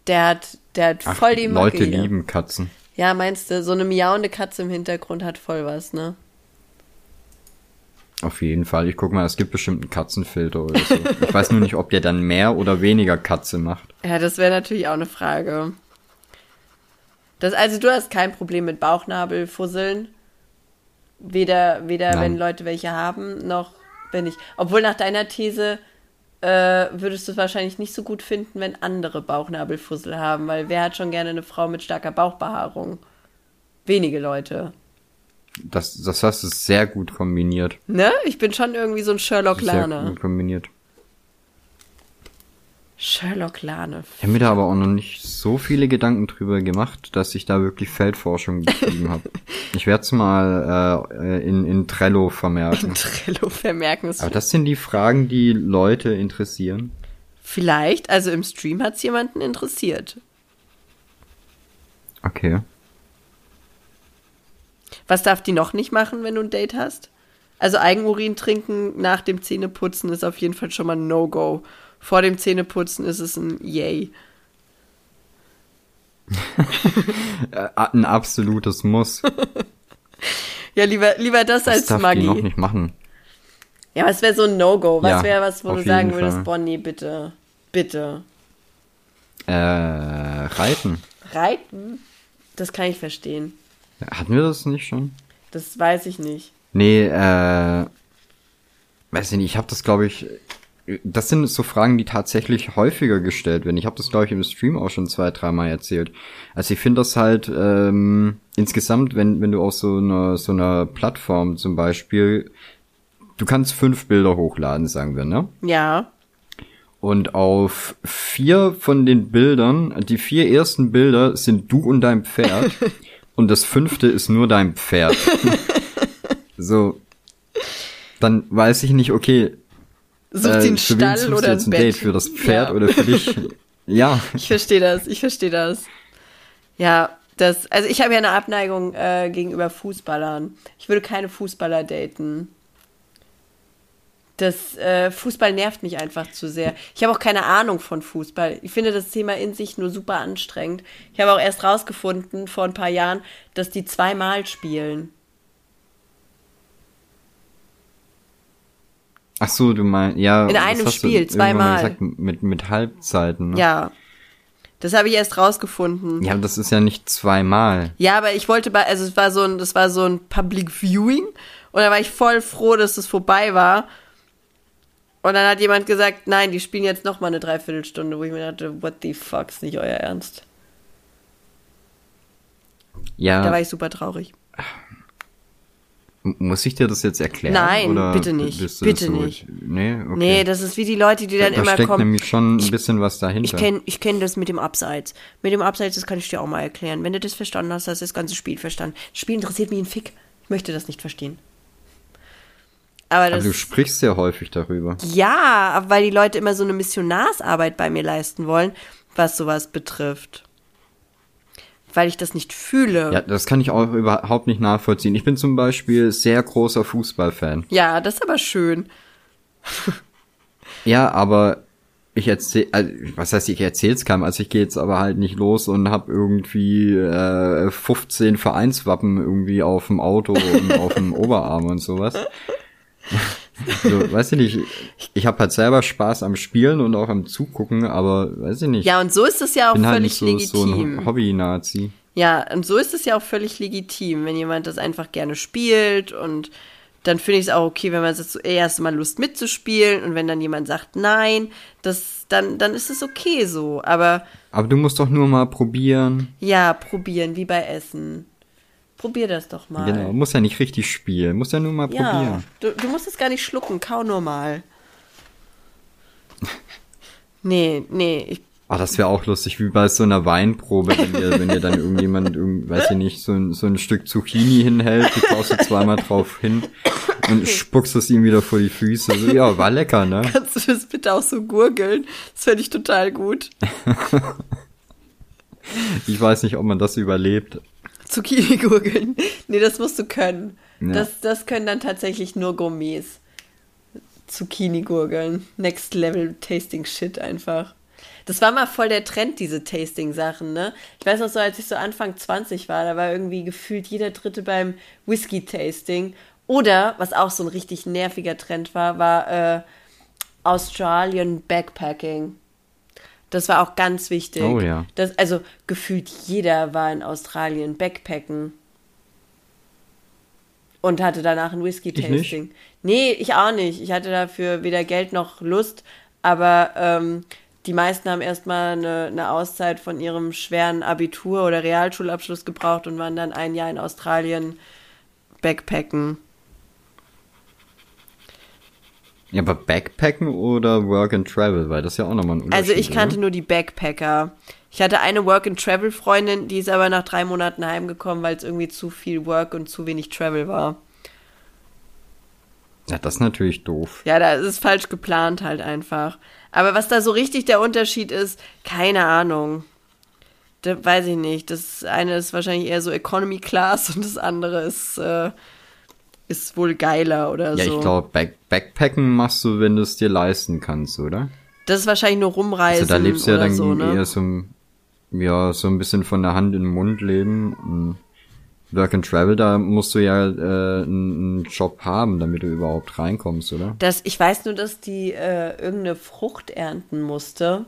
Der hat, der hat Ach, voll die Macke Leute hier. lieben Katzen. Ja, meinst du, so eine miauende Katze im Hintergrund hat voll was, ne? Auf jeden Fall. Ich guck mal, es gibt bestimmt einen Katzenfilter oder so. ich weiß nur nicht, ob der dann mehr oder weniger Katze macht. Ja, das wäre natürlich auch eine Frage. Das, also du hast kein Problem mit Bauchnabelfusseln. Weder, weder wenn Leute welche haben, noch wenn ich. Obwohl nach deiner These äh, würdest du es wahrscheinlich nicht so gut finden, wenn andere Bauchnabelfussel haben, weil wer hat schon gerne eine Frau mit starker Bauchbehaarung? Wenige Leute. Das, das hast du sehr gut kombiniert. Ne? Ich bin schon irgendwie so ein Sherlock Lane. Sehr gut kombiniert. Sherlock Lane. Ich habe mir da aber auch noch nicht so viele Gedanken drüber gemacht, dass ich da wirklich Feldforschung betrieben habe. [LAUGHS] Ich werde es mal äh, in, in Trello vermerken. In Trello vermerken. Aber das sind die Fragen, die Leute interessieren. Vielleicht, also im Stream hat es jemanden interessiert. Okay. Was darf die noch nicht machen, wenn du ein Date hast? Also Eigenurin trinken nach dem Zähneputzen ist auf jeden Fall schon mal ein No-Go vor dem Zähneputzen ist es ein Yay. [LAUGHS] ein absolutes Muss. [LAUGHS] ja, lieber, lieber das, das als darf Maggi. Die noch nicht machen. Ja, was wäre so ein No-Go? Was ja, wäre was, wo du sagen würdest, Bonnie, bitte, bitte? Äh, reiten. Reiten? Das kann ich verstehen. Hatten wir das nicht schon? Das weiß ich nicht. Nee, äh, weiß ich nicht, ich habe das, glaube ich, das sind so Fragen, die tatsächlich häufiger gestellt werden. Ich habe das, glaube ich, im Stream auch schon zwei, dreimal erzählt. Also ich finde das halt ähm, insgesamt, wenn, wenn du auf so einer so einer Plattform zum Beispiel, du kannst fünf Bilder hochladen, sagen wir, ne? Ja. Und auf vier von den Bildern, die vier ersten Bilder sind du und dein Pferd. [LAUGHS] und das fünfte ist nur dein Pferd. [LAUGHS] so. Dann weiß ich nicht, okay, Sucht äh, einen Stall oder ein, ein. Date für das Pferd ja. oder für dich? [LAUGHS] ja. Ich verstehe das, ich verstehe das. Ja, das, also ich habe ja eine Abneigung äh, gegenüber Fußballern. Ich würde keine Fußballer daten. Das äh, Fußball nervt mich einfach zu sehr. Ich habe auch keine Ahnung von Fußball. Ich finde das Thema in sich nur super anstrengend. Ich habe auch erst rausgefunden vor ein paar Jahren, dass die zweimal spielen. Ach so, du meinst, ja. In einem Spiel, zweimal. Gesagt, mit, mit Halbzeiten. Ne? Ja. Das habe ich erst rausgefunden. Ja, aber das ist ja nicht zweimal. Ja, aber ich wollte bei, also es war so ein, das war so ein Public Viewing und da war ich voll froh, dass das vorbei war. Und dann hat jemand gesagt, nein, die spielen jetzt noch mal eine Dreiviertelstunde, wo ich mir dachte, what the fuck, ist nicht euer Ernst. Ja. Da war ich super traurig. Muss ich dir das jetzt erklären? Nein, bitte nicht. Bitte so- nicht. Nee, okay. Nee, das ist wie die Leute, die dann da immer steckt kommen. nämlich schon ein bisschen was dahinter. Ich kenne ich kenn das mit dem Abseits. Mit dem Abseits, das kann ich dir auch mal erklären. Wenn du das verstanden hast, hast du das ganze Spiel verstanden. Das Spiel interessiert mich ein Fick. Ich möchte das nicht verstehen. Aber Aber du sprichst sehr häufig darüber. ja, weil die Leute immer so eine Missionarsarbeit bei mir leisten wollen, was sowas betrifft. Weil ich das nicht fühle. Ja, das kann ich auch überhaupt nicht nachvollziehen. Ich bin zum Beispiel sehr großer Fußballfan. Ja, das ist aber schön. Ja, aber ich erzähl, also, was heißt, ich erzähl's keinem, also ich gehe jetzt aber halt nicht los und hab irgendwie äh, 15 Vereinswappen irgendwie auf dem Auto und auf dem Oberarm und sowas. [LAUGHS] So, weiß ich nicht, ich habe halt selber Spaß am Spielen und auch am Zugucken, aber weiß ich nicht. Ja, und so ist es ja auch bin halt nicht völlig so, so legitim. ein Hobby-Nazi. Ja, und so ist es ja auch völlig legitim, wenn jemand das einfach gerne spielt und dann finde ich es auch okay, wenn man das zuerst mal Lust mitzuspielen und wenn dann jemand sagt nein, das dann dann ist es okay so, aber Aber du musst doch nur mal probieren. ja, probieren wie bei Essen. Probier das doch mal. Genau, muss ja nicht richtig spielen, muss ja nur mal Ja, probieren. du, du musst es gar nicht schlucken, kau nur mal. [LAUGHS] Nee, nee, ich, Ah, das wäre auch lustig, wie bei so einer Weinprobe, wenn dir, wenn dir dann irgendjemand, [LAUGHS] irgend, weiß ich nicht, so ein, so ein Stück Zucchini hinhält, du kaust du zweimal drauf hin und spuckst es ihm wieder vor die Füße. So, ja, war lecker, ne? kannst du das bitte auch so gurgeln? Das fände ich total gut. [LAUGHS] Ich weiß nicht, ob man das überlebt. Zucchini gurgeln. [LAUGHS] Nee, das musst du können. Ja. Das, das können dann tatsächlich nur Gourmets. Zucchini gurgeln. Next Level Tasting Shit einfach. Das war mal voll der Trend, diese Tasting-Sachen, ne? Ich weiß noch so, als ich so Anfang 20 war, da war irgendwie gefühlt jeder Dritte beim Whisky-Tasting. Oder, was auch so ein richtig nerviger Trend war, war äh, Australian Backpacking. Das war auch ganz wichtig. Oh ja. Das, also gefühlt jeder war in Australien Backpacken. Und hatte danach ein Whisky-Tasting. Nee, ich auch nicht. Ich hatte dafür weder Geld noch Lust, aber ähm, die meisten haben erstmal eine, eine Auszeit von ihrem schweren Abitur oder Realschulabschluss gebraucht und waren dann ein Jahr in Australien Backpacken. Ja, aber Backpacken oder Work and Travel, weil das ist ja auch nochmal ein Unterschied. Also ich kannte oder? nur die Backpacker. Ich hatte eine Work-and-Travel-Freundin, die ist aber nach drei Monaten heimgekommen, weil es irgendwie zu viel Work und zu wenig Travel war. Ja, das ist natürlich doof. Ja, da ist es falsch geplant halt einfach. Aber was da so richtig der Unterschied ist, keine Ahnung. Da weiß ich nicht. Das eine ist wahrscheinlich eher so Economy Class [LAUGHS] und das andere ist, äh, ist wohl geiler oder Ja, so. ich glaube, Back Backpacken machst du, wenn du es dir leisten kannst, oder? das ist wahrscheinlich nur rumreisen Also da lebst du ja dann so, ne? eher so, ein- ja, so ein bisschen von der Hand in den Mund leben. Und Work and Travel, da musst du ja äh, einen einen Job haben, damit du überhaupt reinkommst, oder? Das, ich weiß nur, dass die äh, irgendeine Frucht ernten musste.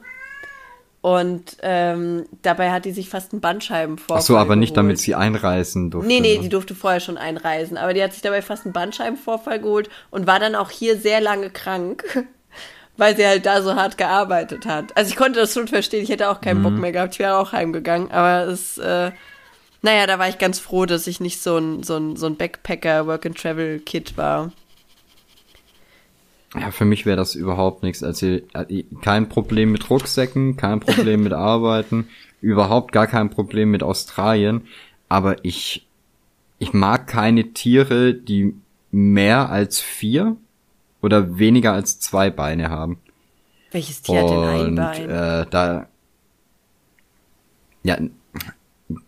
Und ähm, dabei hat die sich fast einen Bandscheibenvorfall Ach so, aber nicht damit geholt. sie einreisen durfte. Nee, nee, ne? die durfte vorher schon einreisen. Aber die hat sich dabei fast einen Bandscheibenvorfall geholt und war dann auch hier sehr lange krank, [LAUGHS] weil sie halt da so hart gearbeitet hat. Also ich konnte das schon verstehen. Ich hätte auch keinen Mhm. Bock mehr gehabt. Ich wäre auch heimgegangen. Aber es, äh, naja, da war ich ganz froh, dass ich nicht so ein, so ein, so ein Backpacker-Work-and-Travel-Kid war. Ja, für mich wäre das überhaupt nichts. Also äh, kein Problem mit Rucksäcken, kein Problem mit Arbeiten, [LAUGHS] überhaupt gar kein Problem mit Australien. Aber ich, ich mag keine Tiere, die mehr als vier oder weniger als zwei Beine haben. Welches Tier hat denn ein Und Bein? äh, da ja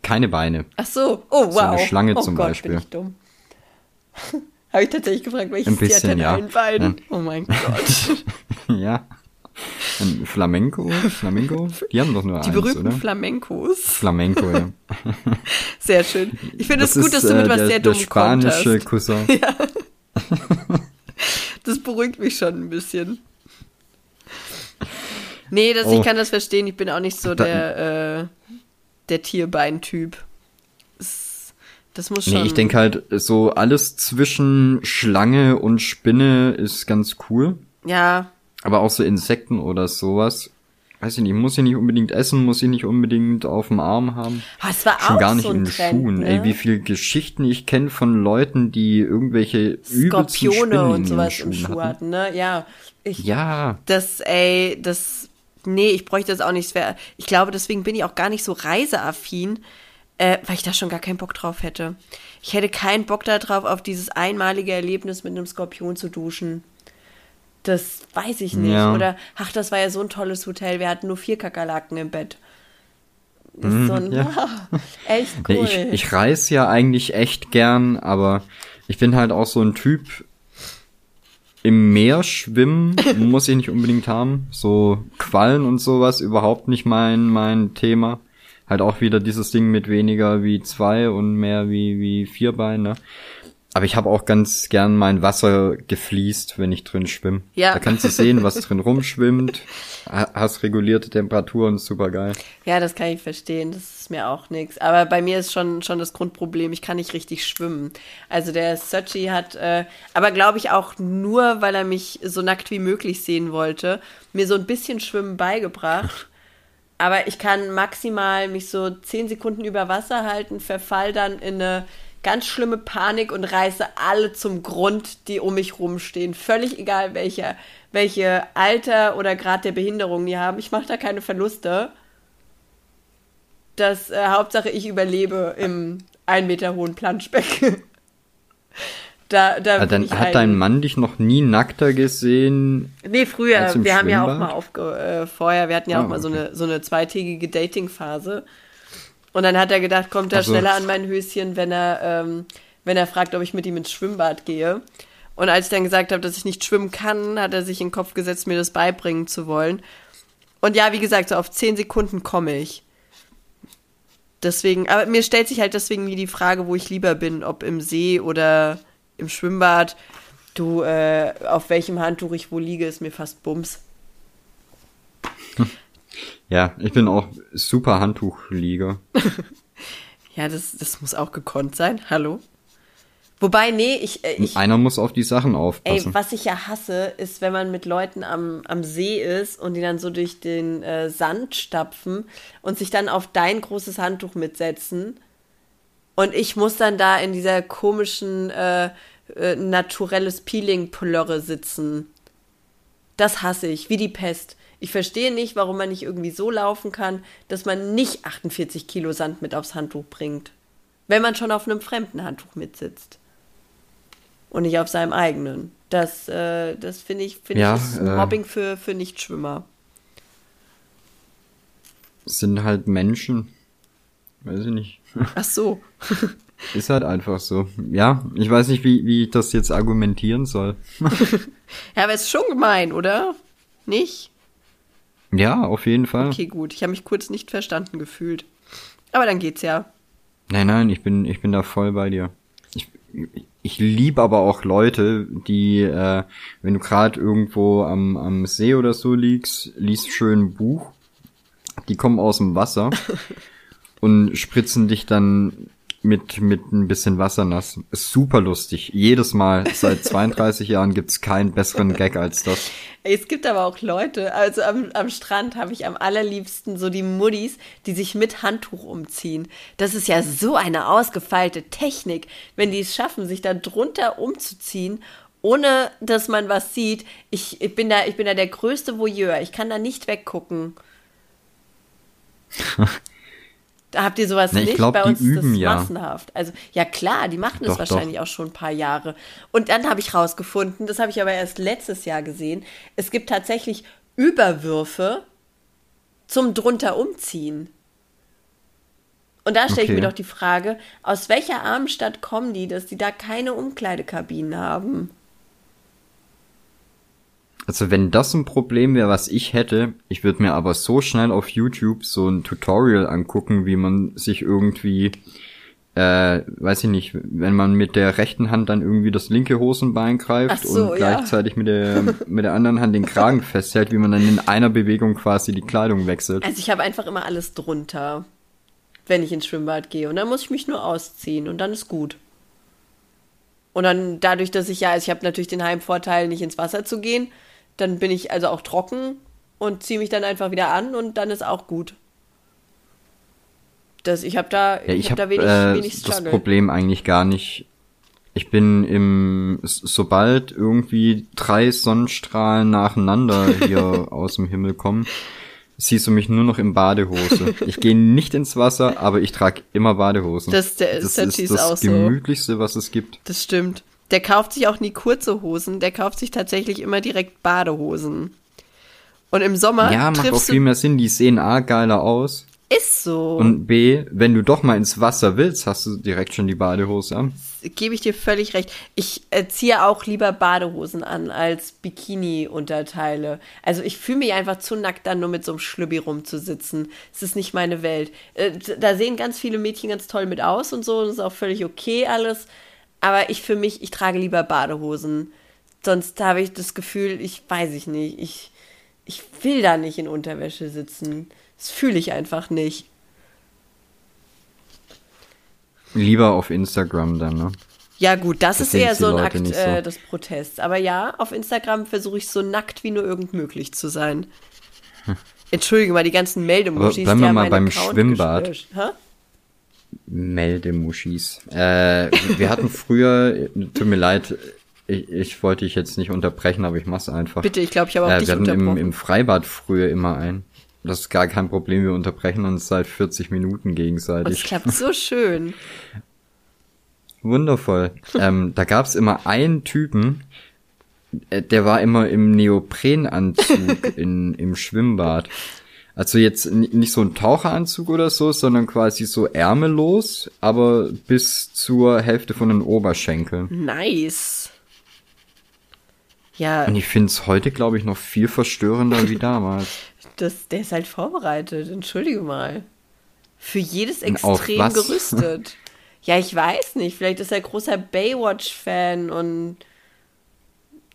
keine Beine. Ach so, oh wow. So eine Schlange oh zum Gott, Beispiel. bin ich dumm. [LAUGHS] Habe ich tatsächlich gefragt, welches Ein Tier hat bisschen, denn ja. ein Bein? Ja. Oh mein Gott. [LAUGHS] ja. Ein Flamenco, Flamenco, die haben doch nur Die eins, berühmten oder? Flamencos. Flamenco, ja. [LAUGHS] Sehr schön. Ich finde es Das gut, dass du mit äh, was der, sehr der dumm kommt spanische hast. Cousin. [LAUGHS] Das beruhigt mich schon ein bisschen. Nee, das, Oh. ich kann das verstehen. Ich bin auch nicht so der, äh, der Tierbein-Typ. Das, das muss schon. Nee, ich denke halt, so alles zwischen Schlange und Spinne ist ganz cool. Ja, Aber auch so Insekten oder sowas. weiß ich nicht, muss ich nicht unbedingt essen, muss ich nicht unbedingt auf dem Arm haben. Oh, es war Schon auch gar nicht so ein in den Trend, Schuhen. ne? Ey, wie viele Geschichten ich kenne von Leuten, die irgendwelche Skorpione und sowas im Schuhen Schuh hatten. hatten, ne? Ja. Ich, Ja, Das, ey, das. Nee, ich bräuchte das auch nicht. Ich glaube, deswegen bin ich auch gar nicht so reiseaffin, äh, weil ich da schon gar keinen Bock drauf hätte. Ich hätte keinen Bock darauf, auf dieses einmalige Erlebnis mit einem Skorpion zu duschen. Das weiß ich nicht. Ja. Oder, ach, das war ja so ein tolles Hotel. Wir hatten nur vier Kakerlaken im Bett. Das ist so ein, Mhm, ja. [LAUGHS] echt cool. Nee, ich, ich reise ja eigentlich echt gern, aber ich bin halt auch so ein Typ. Im Meer schwimmen [LAUGHS] muss ich nicht unbedingt haben. So Quallen und sowas überhaupt nicht mein, mein Thema. Halt auch wieder dieses Ding mit weniger wie zwei und mehr wie, wie vier Beine. Aber ich habe auch ganz gern mein Wasser gefliest, wenn ich drin schwimme. Ja. Da kannst du sehen, was drin [LAUGHS] rumschwimmt. Ha- Hast regulierte Temperaturen, super geil. Ja, das kann ich verstehen. Das ist mir auch nichts. Aber bei mir ist schon, schon das Grundproblem, ich kann nicht richtig schwimmen. Also der Sochi hat, äh, aber glaube ich auch nur, weil er mich so nackt wie möglich sehen wollte, mir so ein bisschen Schwimmen beigebracht. Aber ich kann maximal mich so zehn Sekunden über Wasser halten, verfall dann in eine ganz schlimme Panik und reiße alle zum Grund, die um mich rumstehen. Völlig egal, welche, welche Alter oder Grad der Behinderung die haben. Ich mache da keine Verluste. Das äh, Hauptsache, ich überlebe im ein Meter hohen Planschbecken. [LAUGHS] da, da bin Dann hat ein- dein Mann dich noch nie nackter gesehen. Nee, früher. Wir haben ja auch Schwimmbad? mal aufge äh, vorher, wir hatten ja Ah, auch mal so okay. eine, so eine zweitägige Dating-Phase. Und dann hat er gedacht, kommt er Ach so. schneller an mein Höschen, wenn er, ähm, wenn er fragt, ob ich mit ihm ins Schwimmbad gehe. Und als ich dann gesagt habe, dass ich nicht schwimmen kann, hat er sich in den Kopf gesetzt, mir das beibringen zu wollen. Und ja, wie gesagt, so auf zehn Sekunden komme ich. Deswegen, aber mir stellt sich halt deswegen nie die Frage, wo ich lieber bin, ob im See oder im Schwimmbad. Du, äh, auf welchem Handtuch ich wo liege, ist mir fast Bums. [LAUGHS] Ja, ich bin auch super Handtuchlieger. [LAUGHS] Ja, das, das muss auch gekonnt sein. Hallo? Wobei, nee, ich, äh, ich Einer muss auf die Sachen ey, aufpassen. was ich ja hasse, ist, wenn man mit Leuten am, am See ist und die dann so durch den äh, Sand stapfen und sich dann auf dein großes Handtuch mitsetzen. Und ich muss dann da in dieser komischen äh, äh, naturelles Peeling-Plörre sitzen. Das hasse ich, wie die Pest. Ich verstehe nicht, warum man nicht irgendwie so laufen kann, dass man nicht 48 Kilo Sand mit aufs Handtuch bringt. Wenn man schon auf einem fremden Handtuch mitsitzt. Und nicht auf seinem eigenen. Das, äh, das finde ich, finde Ja, ich, ist äh, Mobbing für, für Nichtschwimmer. Sind halt Menschen. Weiß ich nicht. Ach so. [LAUGHS] Ist halt einfach so. Ja, ich weiß nicht, wie, wie ich das jetzt argumentieren soll. [LAUGHS] Ja, aber ist schon gemein, oder? Nicht? Ja, auf jeden Fall. Okay, gut. Ich habe mich kurz nicht verstanden gefühlt. Aber dann geht's ja. Nein, nein, ich bin, ich bin da voll bei dir. Ich, ich liebe aber auch Leute, die, äh, wenn du gerade irgendwo am, am See oder so liegst, liest schön ein Buch, die kommen aus dem Wasser [LAUGHS] und spritzen dich dann mit, mit ein bisschen Wasser nass. Ist super lustig. Jedes Mal. Seit [LAUGHS] 32 Jahren gibt's keinen besseren Gag als das. Es gibt aber auch Leute, also am, am Strand habe ich am allerliebsten so die Muddis, die sich mit Handtuch umziehen. Das ist ja so eine ausgefeilte Technik, wenn die es schaffen, sich da drunter umzuziehen, ohne dass man was sieht. Ich, ich, bin, da, ich bin da der größte Voyeur. Ich kann da nicht weggucken. [LAUGHS] Habt ihr sowas Na, ich nicht glaub, bei uns ist das ja. massenhaft. Also ja klar, die machen das Doch, doch. wahrscheinlich auch schon ein paar Jahre. Und dann habe ich rausgefunden, das habe ich aber erst letztes Jahr gesehen, es gibt tatsächlich Überwürfe zum drunter umziehen. Und da stelle ich Okay. mir doch die Frage, aus welcher armen Stadt kommen die, dass die da keine Umkleidekabinen haben? Also wenn das ein Problem wäre, was ich hätte, ich würde mir aber so schnell auf YouTube so ein Tutorial angucken, wie man sich irgendwie, äh, weiß ich nicht, wenn man mit der rechten Hand dann irgendwie das linke Hosenbein greift so, und ja. gleichzeitig mit der mit der anderen Hand den Kragen festhält, wie man dann in einer Bewegung quasi die Kleidung wechselt. Also ich habe einfach immer alles drunter, wenn ich ins Schwimmbad gehe. Und dann muss ich mich nur ausziehen und dann ist gut. Und dann dadurch, dass ich ja, also ich habe natürlich den Heimvorteil, nicht ins Wasser zu gehen, dann bin ich also auch trocken und ziehe mich dann einfach wieder an und dann ist auch gut. Das, ich habe da, Ja, ich hab habe da wenig, äh, wenig das Struggle. Problem eigentlich gar nicht. Ich bin im, sobald irgendwie drei Sonnenstrahlen nacheinander hier [LAUGHS] aus dem Himmel kommen, siehst du mich nur noch in Badehose. Ich gehe nicht ins Wasser, aber ich trage immer Badehosen. Das- der das ist ist das so. gemütlichste, was es gibt. Das stimmt. Der kauft sich auch nie kurze Hosen, der kauft sich tatsächlich immer direkt Badehosen. Und im Sommer Ja, macht auch viel mehr Sinn. Die sehen A geiler aus. Ist so. Und B, wenn du doch mal ins Wasser willst, hast du direkt schon die Badehose an. Gebe ich dir völlig recht. Ich äh, ziehe auch lieber Badehosen an als Bikini-Unterteile. Also ich fühle mich einfach zu nackt, dann nur mit so einem Schlübbi rumzusitzen. Es ist nicht meine Welt. Äh, da sehen ganz viele Mädchen ganz toll mit aus und so. Und das ist auch völlig okay alles. Aber ich für mich, ich trage lieber Badehosen. Sonst habe ich das Gefühl, ich weiß ich nicht. Ich, ich will da nicht in Unterwäsche sitzen. Das fühle ich einfach nicht. Lieber auf Instagram dann, ne? Ja, gut, das, Das ist eher so ein Leute Akt so. äh, des Protests. Aber ja, auf Instagram versuche ich so nackt wie nur irgend möglich zu sein. Entschuldige mal, die ganzen Meldemuschis, Aber bleiben wir mal beim Account Schwimmbad. Meldemuschis. Äh, wir hatten früher, tut mir leid, ich, ich wollte dich jetzt nicht unterbrechen, aber ich mach's einfach. Bitte, ich glaube, ich habe auch äh, dich wir hatten im, im Freibad früher immer ein. Das ist gar kein Problem, wir unterbrechen uns seit 40 Minuten Und es gegenseitig. klappt so schön. Wundervoll. ähm, da gab's immer einen Typen, äh, der war immer im Neoprenanzug [LAUGHS] in, im Schwimmbad. Also jetzt nicht so ein Taucheranzug oder so, sondern quasi so ärmellos, aber bis zur Hälfte von den Oberschenkeln. Nice. Ja, Und ich find's heute, glaube ich, noch viel verstörender wie damals. [LAUGHS] das, der ist halt vorbereitet. Entschuldige mal. Für jedes Extrem gerüstet. [LAUGHS] ja, ich weiß nicht. Vielleicht ist er großer Baywatch-Fan und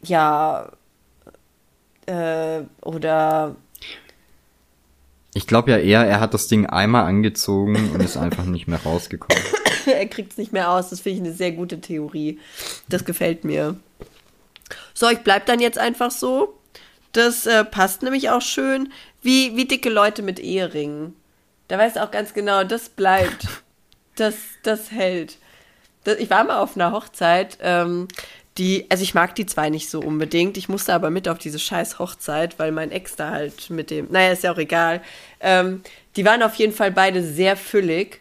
ja, äh, oder Ich glaube ja eher, er hat das Ding einmal angezogen und ist einfach nicht mehr rausgekommen. [COUGHS] er kriegt es nicht mehr aus. Das finde ich eine sehr gute Theorie. Das gefällt mir. So, ich bleib dann jetzt einfach so. Das äh, passt nämlich auch schön. Wie, wie dicke Leute mit Eheringen. Da weißt du auch ganz genau, das bleibt. [COUGHS] Das, das hält. Das, ich war mal auf einer Hochzeit, ähm, die, also ich mag die zwei nicht so unbedingt. Ich musste aber mit auf diese scheiß Hochzeit, weil mein Ex da halt mit dem, naja, ist ja auch egal. Ähm, die waren auf jeden Fall beide sehr füllig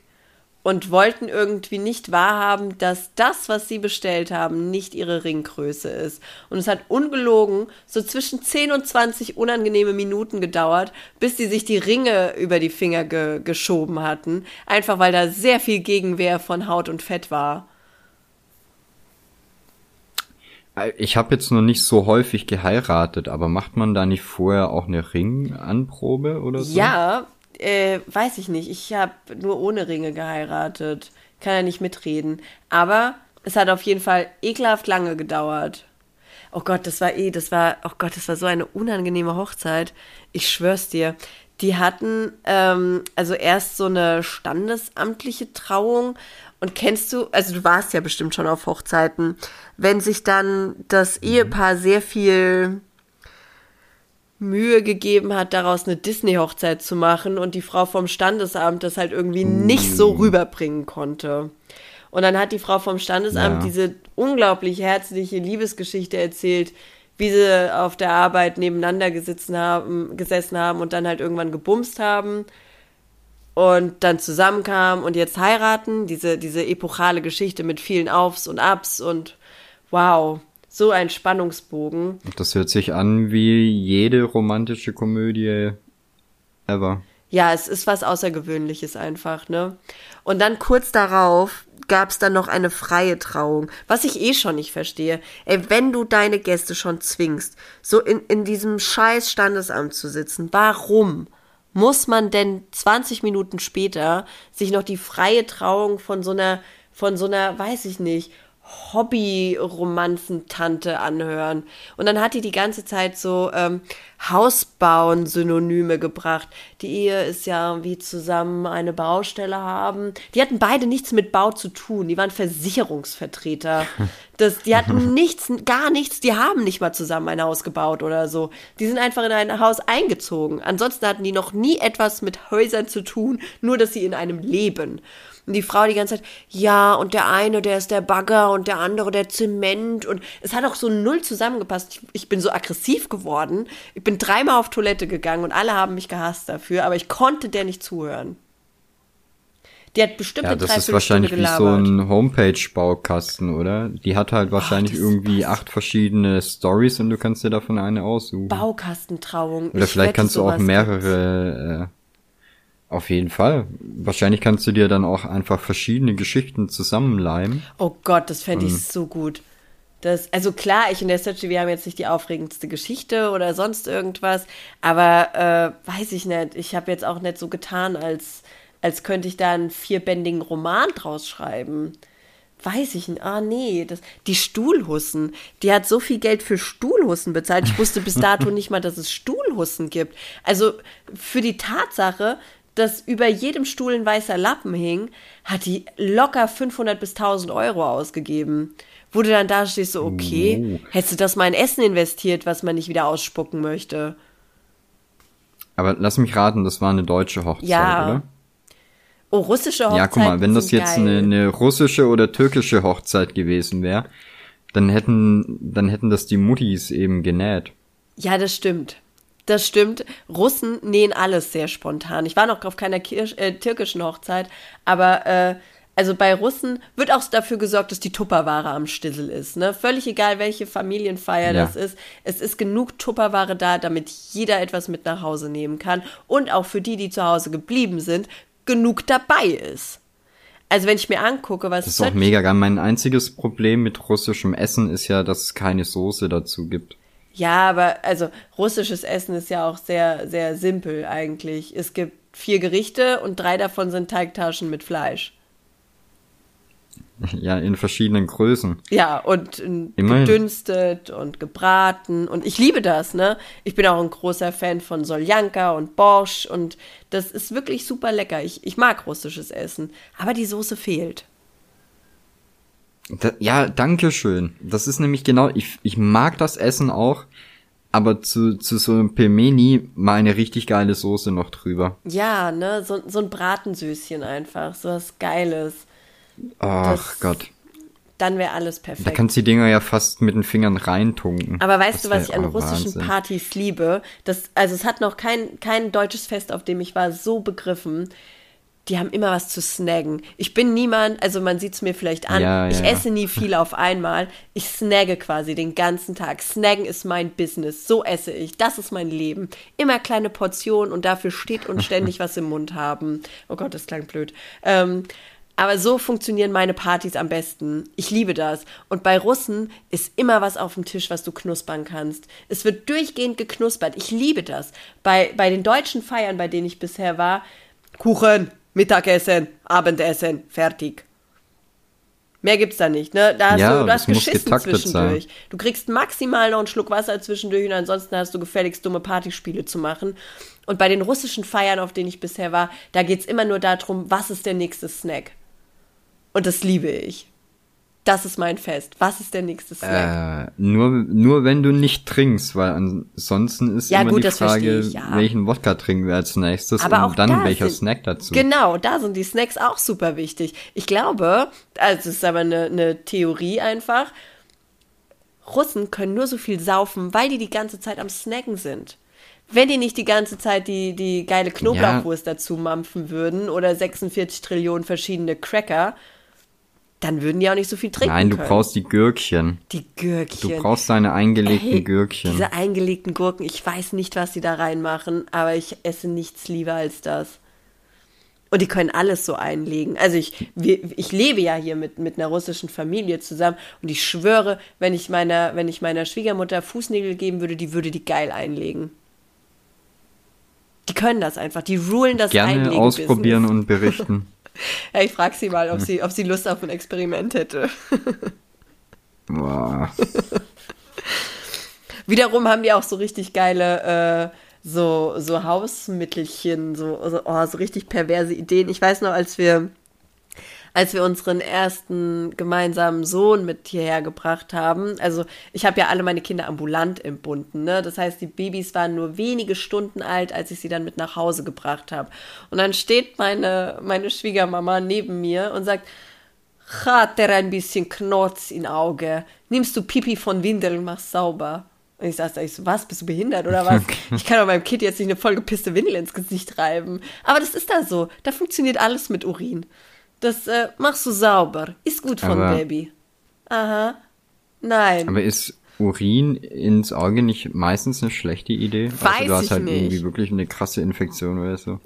und wollten irgendwie nicht wahrhaben, dass das, was sie bestellt haben, nicht ihre Ringgröße ist. Und es hat ungelogen so zwischen 10 und 20 unangenehme Minuten gedauert, bis sie sich die Ringe über die Finger ge geschoben hatten. Einfach weil da sehr viel Gegenwehr von Haut und Fett war. Äh, Ich habe jetzt noch nicht so häufig geheiratet, aber macht man da nicht vorher auch eine Ringanprobe oder so? Ja, äh, weiß ich nicht. Ich habe nur ohne Ringe geheiratet. Kann ja nicht mitreden. Aber es hat auf jeden Fall ekelhaft lange gedauert. Oh Gott, das war eh, das war, oh Gott, das war so eine unangenehme Hochzeit. Ich schwör's dir. Die hatten ähm, also erst so eine standesamtliche Trauung. Und kennst du, also du warst ja bestimmt schon auf Hochzeiten, wenn sich dann das Ehepaar sehr viel Mühe gegeben hat, daraus eine Disney-Hochzeit zu machen und die Frau vom Standesamt das halt irgendwie nicht so rüberbringen konnte. Und dann hat die Frau vom Standesamt Ja. diese unglaublich herzliche Liebesgeschichte erzählt, wie sie auf der Arbeit nebeneinander haben, gesessen haben und dann halt irgendwann gebumst haben und dann zusammenkamen und jetzt heiraten. Diese, diese epochale Geschichte mit vielen Aufs und Abs und wow, so ein Spannungsbogen. Das hört sich an wie jede romantische Komödie ever. Ja, es ist was Außergewöhnliches einfach, ne? Und dann kurz darauf gab es dann noch eine freie Trauung, was ich eh schon nicht verstehe. Ey, wenn du deine Gäste schon zwingst, so in, in diesem scheiß Standesamt zu sitzen, warum muss man denn 20 Minuten später sich noch die freie Trauung von so einer, von so einer, weiß ich nicht, Hobby-Romanzentante anhören. Und dann hat die die ganze Zeit so ähm, Hausbauen-Synonyme gebracht. Die Ehe ist ja wie zusammen eine Baustelle haben. Die hatten beide nichts mit Bau zu tun. Die waren Versicherungsvertreter. [LAUGHS] Das, die hatten nichts, gar nichts. Die haben nicht mal zusammen ein Haus gebaut oder so. Die sind einfach in ein Haus eingezogen. Ansonsten hatten die noch nie etwas mit Häusern zu tun, nur dass sie in einem leben. Und die Frau die ganze Zeit, ja, und der eine, der ist der Bagger und der andere der Zement. Und es hat auch so null zusammengepasst. Ich, ich bin so aggressiv geworden. Ich bin dreimal auf Toilette gegangen und alle haben mich gehasst dafür, aber ich konnte der nicht zuhören. Die hat bestimmt Ja, eine das ist wahrscheinlich wie so ein Homepage-Baukasten, oder? Die hat halt wahrscheinlich das irgendwie acht verschiedene Stories und du kannst dir davon eine aussuchen. Baukastentrauung. Oder Ich vielleicht kannst du auch mehrere, äh, auf jeden Fall. Wahrscheinlich kannst du dir dann auch einfach verschiedene Geschichten zusammenleimen. Oh Gott, das fände ich so gut. Das, also klar, ich und der Searchy, wir haben jetzt nicht die aufregendste Geschichte oder sonst irgendwas, aber äh, weiß ich nicht. Ich habe jetzt auch nicht so getan, als, als könnte ich da einen vierbändigen Roman draus schreiben. Weiß ich nicht. Ah, nee. Das, die Stuhlhussen. Die hat so viel Geld für Stuhlhussen bezahlt. Ich wusste bis dato [LAUGHS] nicht mal, dass es Stuhlhussen gibt. Also für die Tatsache, dass über jedem Stuhl ein weißer Lappen hing, hat die locker 500 bis 1000 Euro ausgegeben. Wo du dann da stehst, so, okay, hättest du das mal in Essen investiert, was man nicht wieder ausspucken möchte. Aber lass mich raten, das war eine deutsche Hochzeit, Ja. oder? Oh, russische Hochzeiten Ja, guck mal, wenn das jetzt eine, eine russische oder türkische Hochzeit gewesen wäre, dann hätten, dann hätten das die Muttis eben genäht. Ja, das stimmt. Das stimmt. Russen nähen alles sehr spontan. Ich war noch auf keiner Kirch äh, türkischen Hochzeit, aber äh, also bei Russen wird auch dafür gesorgt, dass die Tupperware am Stissel ist. Ne? Völlig egal, welche Familienfeier Ja. das ist. Es ist genug Tupperware da, damit jeder etwas mit nach Hause nehmen kann. Und auch für die, die zu Hause geblieben sind, genug dabei ist. Also wenn ich mir angucke, was Das ist auch mega geil. Mein einziges Problem mit russischem Essen ist ja, dass es keine Soße dazu gibt. Ja, aber also russisches Essen ist ja auch sehr, sehr simpel eigentlich. Es gibt vier Gerichte und drei davon sind Teigtaschen mit Fleisch. Ja, in verschiedenen Größen. Ja, und Immerhin. gedünstet und gebraten. Und ich liebe das, ne? Ich bin auch ein großer Fan von Soljanka und Borsch und das ist wirklich super lecker. Ich, ich mag russisches Essen, aber die Soße fehlt. Da, ja, danke schön. Das ist nämlich genau, ich, ich mag das Essen auch, aber zu, zu so einem Pelmeni mal eine richtig geile Soße noch drüber. Ja, ne? So, so ein Bratensüßchen einfach, so was Geiles. Ach Das- Gott. Dann wäre alles Da perfekt. kannst du die Dinger ja fast mit den Fingern reintunken. Aber weißt Das du, was ich an russischen Wahnsinn. Partys liebe? Das, also es hat noch kein, kein deutsches Fest, auf dem ich war, so begriffen. Die haben immer was zu snaggen. Ich bin niemand, also man sieht es mir vielleicht an, Ja, ich ja, ja. esse nie viel auf einmal. Ich snagge quasi den ganzen Tag. Snaggen ist mein Business. So esse ich. Das ist mein Leben. Immer kleine Portionen und dafür steht und ständig was im Mund haben. Oh Gott, das klang blöd. Ähm, aber so funktionieren meine Partys am besten. Ich liebe das. Und bei Russen ist immer was auf dem Tisch, was du knuspern kannst. Es wird durchgehend geknuspert. Ich liebe das. Bei, bei den deutschen Feiern, bei denen ich bisher war, Kuchen, Mittagessen, Abendessen, fertig. Mehr gibt's da nicht, ne? Da hast Ja, du, du das hast geschissen zwischendurch. Du kriegst maximal noch einen Schluck Wasser zwischendurch und ansonsten hast du gefälligst dumme Partyspiele zu machen. Und bei den russischen Feiern, auf denen ich bisher war, da geht's immer nur darum, was ist der nächste Snack? Und das liebe ich. Das ist mein Fest. Was ist der nächste Snack? Äh, nur, nur wenn du nicht trinkst, weil ansonsten ist Ja, immer gut, die das Frage, ich, ja. welchen Wodka trinken wir als nächstes Aber auch und dann da welcher sind- Snack dazu. Genau, da sind die Snacks auch super wichtig. Ich glaube, also es ist aber eine, eine Theorie einfach, Russen können nur so viel saufen, weil die die ganze Zeit am Snacken sind. Wenn die nicht die ganze Zeit die, die geile Knoblauchwurst dazu mampfen würden oder 46 Trillionen verschiedene Cracker, dann würden die auch nicht so viel trinken Nein, du können. brauchst die Gürkchen. die Gürkchen. Du brauchst deine eingelegten Ey, Gürkchen. Diese eingelegten Gurken, ich weiß nicht, was die da reinmachen, aber ich esse nichts lieber als das. Und die können alles so einlegen. Also ich, ich lebe ja hier mit, mit einer russischen Familie zusammen und ich schwöre, wenn ich meiner, wenn ich meiner Schwiegermutter Fußnägel geben würde, die würde die geil einlegen. Die können das einfach, die rulen das Gerne Einlegen ausprobieren Business. und berichten. [LAUGHS] [LAUGHS] Ja, ich frage sie mal, ob sie, ob sie Lust auf ein Experiment hätte. [LAUGHS] Boah. Wiederum haben die auch so richtig geile, äh, so, so Hausmittelchen, so, so, oh, so richtig perverse Ideen. Ich weiß noch, als wir als wir unseren ersten gemeinsamen Sohn mit hierher gebracht haben. Also ich habe ja alle meine Kinder ambulant entbunden. Ne? Das heißt, die Babys waren nur wenige Stunden alt, als ich sie dann mit nach Hause gebracht habe. Und dann steht meine, meine Schwiegermama neben mir und sagt, hat der ein bisschen Knotz in Auge. Nimmst du Pipi von Windeln, machst sauber. Und ich saß da, ich so, was, bist du behindert oder was? Ich kann doch meinem Kind jetzt nicht eine vollgepisste Windel ins Gesicht reiben. Aber das ist da so. Da funktioniert alles mit Urin. Das äh, machst du sauber. Ist gut von Aber- Baby. Aha. Nein. Aber ist Urin ins Auge nicht meistens eine schlechte Idee? Weiß also du hast ich halt nicht. irgendwie wirklich eine krasse Infektion oder so.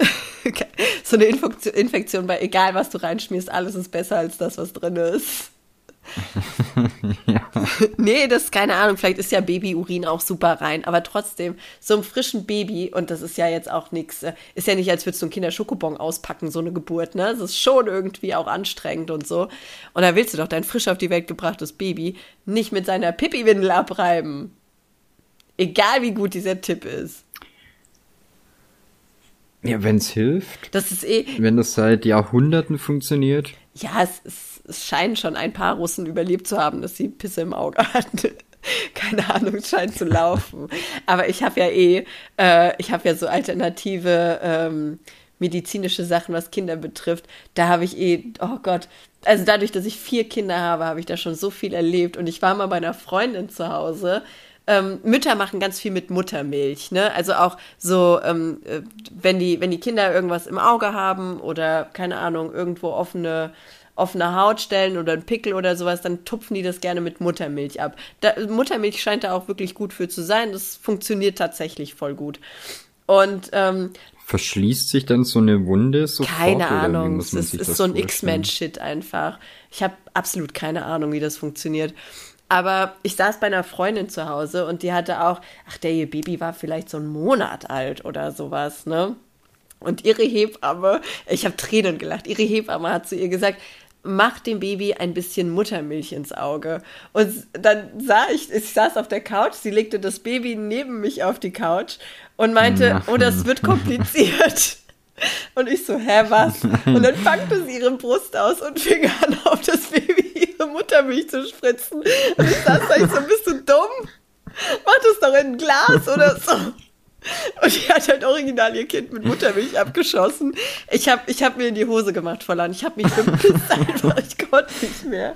[LAUGHS] so eine Infektion, Infektion bei egal was du reinschmierst, alles ist besser als das, was drin ist. [LAUGHS] Nee, das ist keine Ahnung. Vielleicht ist ja Babyurin auch super rein, aber trotzdem, so einem frischen Baby, und das ist ja jetzt auch nichts, ist ja nicht, als würdest du ein Kinderschokobon auspacken, so eine Geburt, ne? Das ist schon irgendwie auch anstrengend und so. Und da willst du doch dein frisch auf die Welt gebrachtes Baby nicht mit seiner Pipi-Windel abreiben. Egal wie gut dieser Tipp ist. Ja, wenn's hilft. Das ist eh, Wenn das seit Jahrhunderten funktioniert. Ja, es, es, es scheinen schon ein paar Russen überlebt zu haben, dass sie Pisse im Auge [LAUGHS] hatten. Keine Ahnung, es scheint zu laufen. Aber ich habe ja eh, äh, ich habe ja so alternative ähm, medizinische Sachen, was Kinder betrifft. Da habe ich eh, oh Gott, also dadurch, dass ich vier Kinder habe, habe ich da schon so viel erlebt. Und ich war mal bei einer Freundin zu Hause. Ähm, Mütter machen ganz viel mit Muttermilch, ne? Also auch so, ähm, äh, wenn die, wenn die Kinder irgendwas im Auge haben oder keine Ahnung, irgendwo offene, offene Hautstellen oder ein Pickel oder sowas, dann tupfen die das gerne mit Muttermilch ab. Da, Muttermilch scheint da auch wirklich gut für zu sein. Das funktioniert tatsächlich voll gut. Und ähm, Verschließt sich dann so eine Wunde sofort? keine Ahnung, es ist, ist so ein? X-Men-Shit einfach. Ich habe absolut keine Ahnung, wie das funktioniert. Aber ich saß bei einer Freundin zu Hause und die hatte auch, ach, der ihr Baby war vielleicht so einen Monat alt oder sowas, ne? Und ihre Hebamme, ich habe Tränen gelacht, ihre Hebamme hat zu ihr gesagt, mach dem Baby ein bisschen Muttermilch ins Auge. Und dann sah ich, ich saß auf der Couch, sie legte das Baby neben mich auf die Couch und meinte, oh, das wird kompliziert. Und ich so, hä, was? Und dann packte sie ihre Brust aus und fing an, auf das Baby ihre Muttermilch zu spritzen. Und ich saß da, ich so, bist du dumm? Mach das doch in ein Glas oder so. Und die hat halt original ihr Kind mit Muttermilch abgeschossen. Ich habe ich hab mir in die Hose gemacht, Vollan. Ich habe mich bepisst einfach. Ich konnte nicht mehr.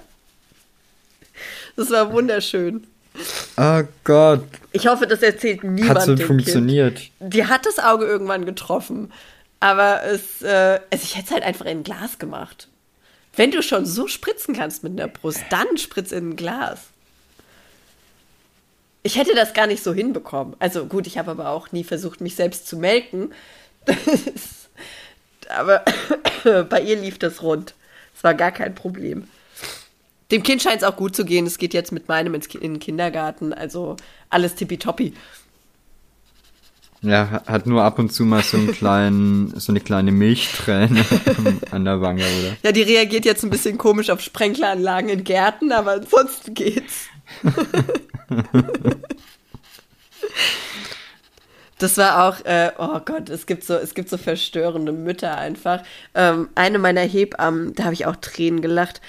Das war wunderschön. Oh Gott. Ich hoffe, das erzählt niemand Hat so funktioniert. Kind. Die hat das Auge irgendwann getroffen. Aber es, äh, also ich hätte es halt einfach in ein Glas gemacht. Wenn du schon so spritzen kannst mit einer Brust, dann spritz in ein Glas. Ich hätte das gar nicht so hinbekommen. Also gut, ich habe aber auch nie versucht, mich selbst zu melken. [LAUGHS] aber [COUGHS] bei ihr lief das rund. Es war gar kein Problem. Dem Kind scheint es auch gut zu gehen. Es geht jetzt mit meinem in den Kindergarten. Also alles tippitoppi. Ja, ha- hat nur ab und zu mal so einen [LAUGHS] kleinen, so eine kleine Milchträne [LAUGHS] an der Wange, oder? Ja, die reagiert jetzt ein bisschen komisch auf Sprenkleranlagen in Gärten, aber ansonsten geht's. [LAUGHS] Das war auch, äh, oh Gott, es gibt so, es gibt so verstörende Mütter einfach. Ähm, eine meiner Hebammen, da habe ich auch Tränen gelacht.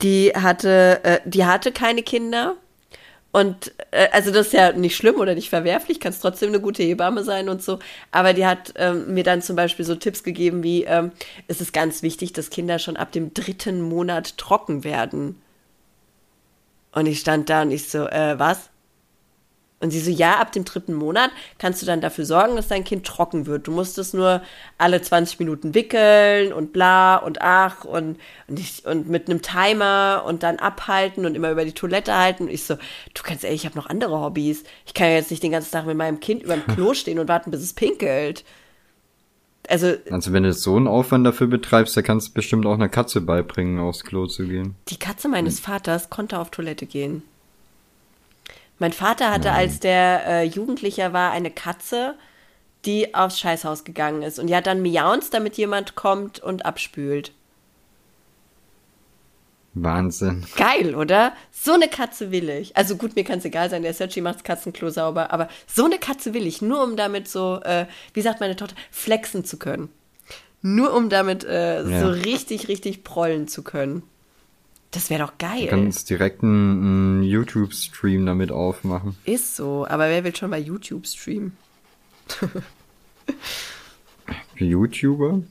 Die hatte, äh, die hatte keine Kinder. Und äh, also das ist ja nicht schlimm oder nicht verwerflich, kann es trotzdem eine gute Hebamme sein und so. Aber die hat ähm, mir dann zum Beispiel so Tipps gegeben wie, ähm, es ist ganz wichtig, dass Kinder schon ab dem dritten Monat trocken werden. Und ich stand da und ich so, äh, was? Und sie so, ja, ab dem dritten Monat kannst du dann dafür sorgen, dass dein Kind trocken wird. Du musst es nur alle 20 Minuten wickeln und bla und ach und, und, ich, und mit einem Timer und dann abhalten und immer über die Toilette halten. Und ich so, du kannst ehrlich, ich habe noch andere Hobbys. Ich kann ja jetzt nicht den ganzen Tag mit meinem Kind über dem Klo [LAUGHS] stehen und warten, bis es pinkelt. Also, Also wenn du so einen Aufwand dafür betreibst, dann kannst du bestimmt auch einer Katze beibringen, aufs Klo zu gehen. Die Katze meines Vaters konnte auf Toilette gehen. Mein Vater hatte, als der äh, Jugendlicher war, eine Katze, die aufs Scheißhaus gegangen ist. Und die hat dann miaunzt, damit jemand kommt und abspült. Wahnsinn. Geil, oder? So eine Katze will ich. Also gut, mir kann es egal sein, der Sergi macht das Katzenklo sauber, aber so eine Katze will ich, nur um damit so, äh, wie sagt meine Tochter, flexen zu können. Nur um damit äh, Ja. so richtig, richtig prollen zu können. Das wäre doch geil. Du kannst direkt einen, einen YouTube-Stream damit aufmachen. Ist so, aber wer will schon bei YouTube streamen? [LAUGHS] YouTuber?